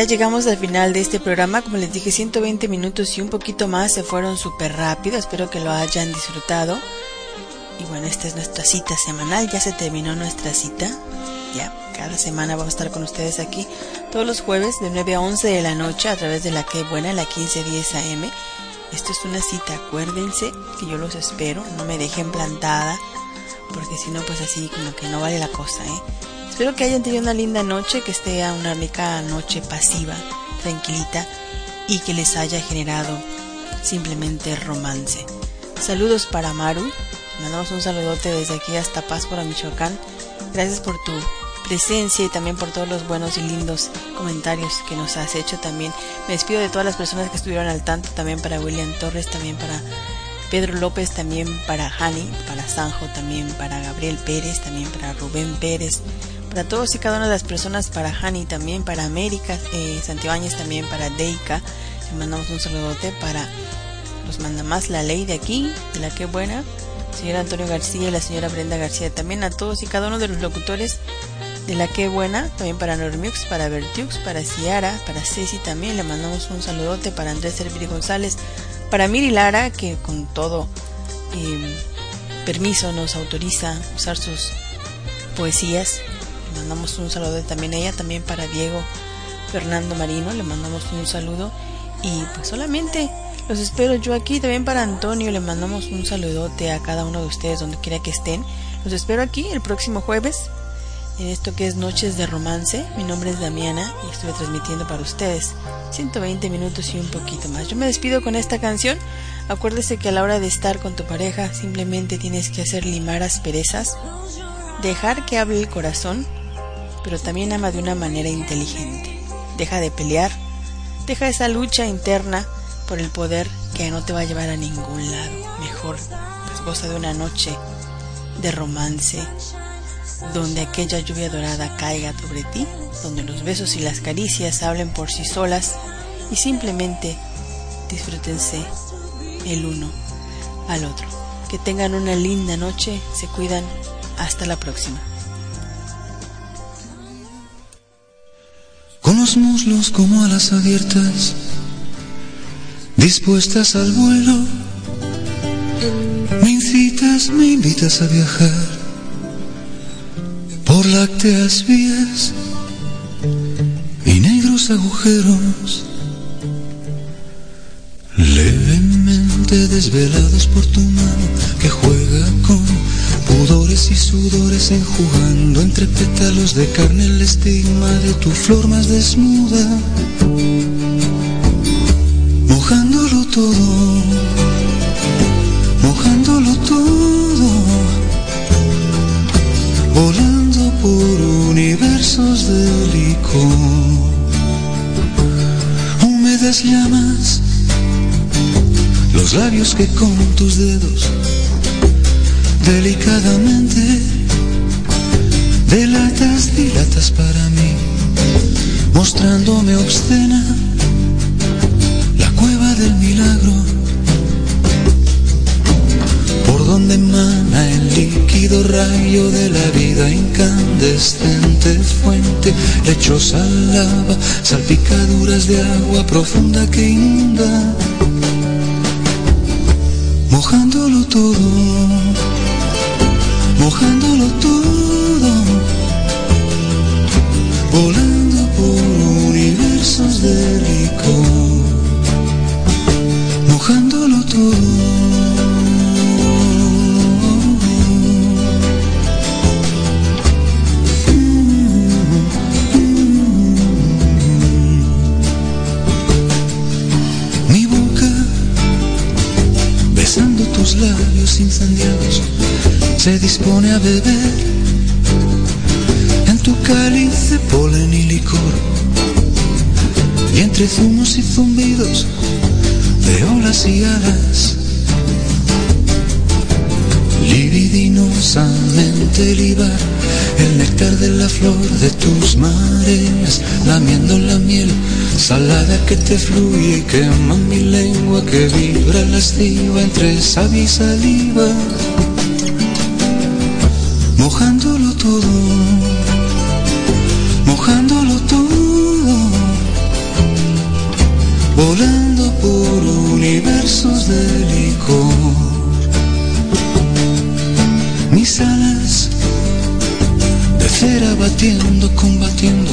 Ya llegamos al final de este programa. Como les dije, 120 minutos y un poquito más se fueron súper rápido. Espero que lo hayan disfrutado. Y bueno, esta es nuestra cita semanal. Ya se terminó nuestra cita. Ya, cada semana vamos a estar con ustedes aquí todos los jueves de 9 a 11 de la noche a través de la que buena, la 1510 AM. Esto es una cita, acuérdense que yo los espero. No me dejen plantada. Porque si no, pues así como que no vale la cosa, ¿eh? Espero que hayan tenido una linda noche, que esté una rica noche pasiva, tranquilita y que les haya generado simplemente romance. Saludos para Maru. Mandamos un saludote desde aquí hasta Páscora, Michoacán. Gracias por tu presencia y también por todos los buenos y lindos comentarios que nos has hecho también. Me despido de todas las personas que estuvieron al tanto, también para William Torres, también para Pedro López, también para Hani, para Sanjo, también para Gabriel Pérez, también para Rubén Pérez, para todos y cada una de las personas, para Hani también, para América, eh, Santibáñez también, para Deika, le mandamos un saludote para los manda más la ley de aquí, de la que buena, señor Antonio García y la señora Brenda García, también a todos y cada uno de los locutores de la que buena, también para Normiux, para Vertiux, para Ciara, para Ceci también, le mandamos un saludote para Andrés Serviri González, para Miri Lara, que con todo eh, permiso nos autoriza usar sus poesías mandamos un saludo también a ella, también para Diego Fernando Marino, le mandamos un saludo y pues solamente los espero yo aquí, también para Antonio le mandamos un saludote a cada uno de ustedes donde quiera que estén. Los espero aquí el próximo jueves en esto que es Noches de Romance. Mi nombre es Damiana y estuve transmitiendo para ustedes 120 minutos y un poquito más. Yo me despido con esta canción. Acuérdese que a la hora de estar con tu pareja simplemente tienes que hacer limar asperezas, dejar que hable el corazón pero también ama de una manera inteligente. Deja de pelear, deja esa lucha interna por el poder que no te va a llevar a ningún lado. Mejor, pues goza de una noche de romance, donde aquella lluvia dorada caiga sobre ti, donde los besos y las caricias hablen por sí solas y simplemente disfrútense el uno al otro. Que tengan una linda noche, se cuidan, hasta la próxima. Los muslos como alas abiertas, dispuestas al vuelo. Me incitas, me invitas a viajar por lácteas vías y negros agujeros, levemente desvelados por tu mano que juega con y sudores enjugando entre pétalos de carne el estigma de tu flor más desnuda, mojándolo todo, mojándolo todo, volando por universos de licor, húmedas llamas, los labios que con tus dedos delicadamente. Delatas, dilatas para mí, mostrándome obscena la cueva del milagro, por donde emana el líquido rayo de la vida incandescente fuente, lechosa lava, salpicaduras de agua profunda que inunda, mojándolo todo mojándolo todo, volando por universos de licor, mojándolo todo. Se dispone a beber en tu cáliz de polen y licor. Y entre zumos y zumbidos de olas y alas, libidinosamente libar el néctar de la flor de tus mareas, lamiendo la miel salada que te fluye y quema mi lengua que vibra lasciva entre savia y saliva mojándolo todo, mojándolo todo, volando por universos de licor. Mis alas de cera batiendo, combatiendo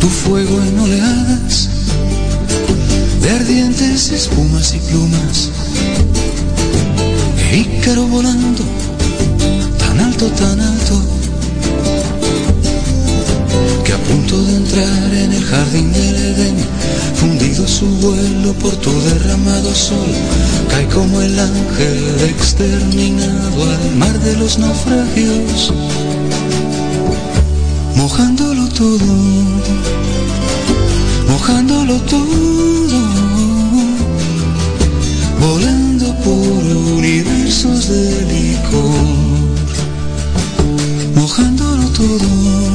tu fuego en oleadas de ardientes espumas y plumas. Ícaro volando tan alto, que a punto de entrar en el jardín del Edén, fundido su vuelo por tu derramado sol, cae como el ángel exterminado al mar de los naufragios, mojándolo todo, mojándolo todo, volando por universos de todo,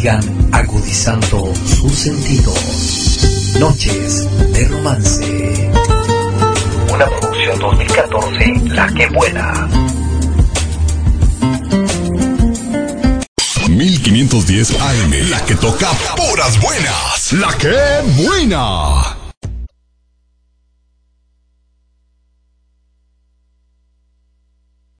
sigan agudizando sus sentidos. Noches de Romance. Una producción 2014, La Que Buena. 1510 AM, la que toca puras buenas. La que buena.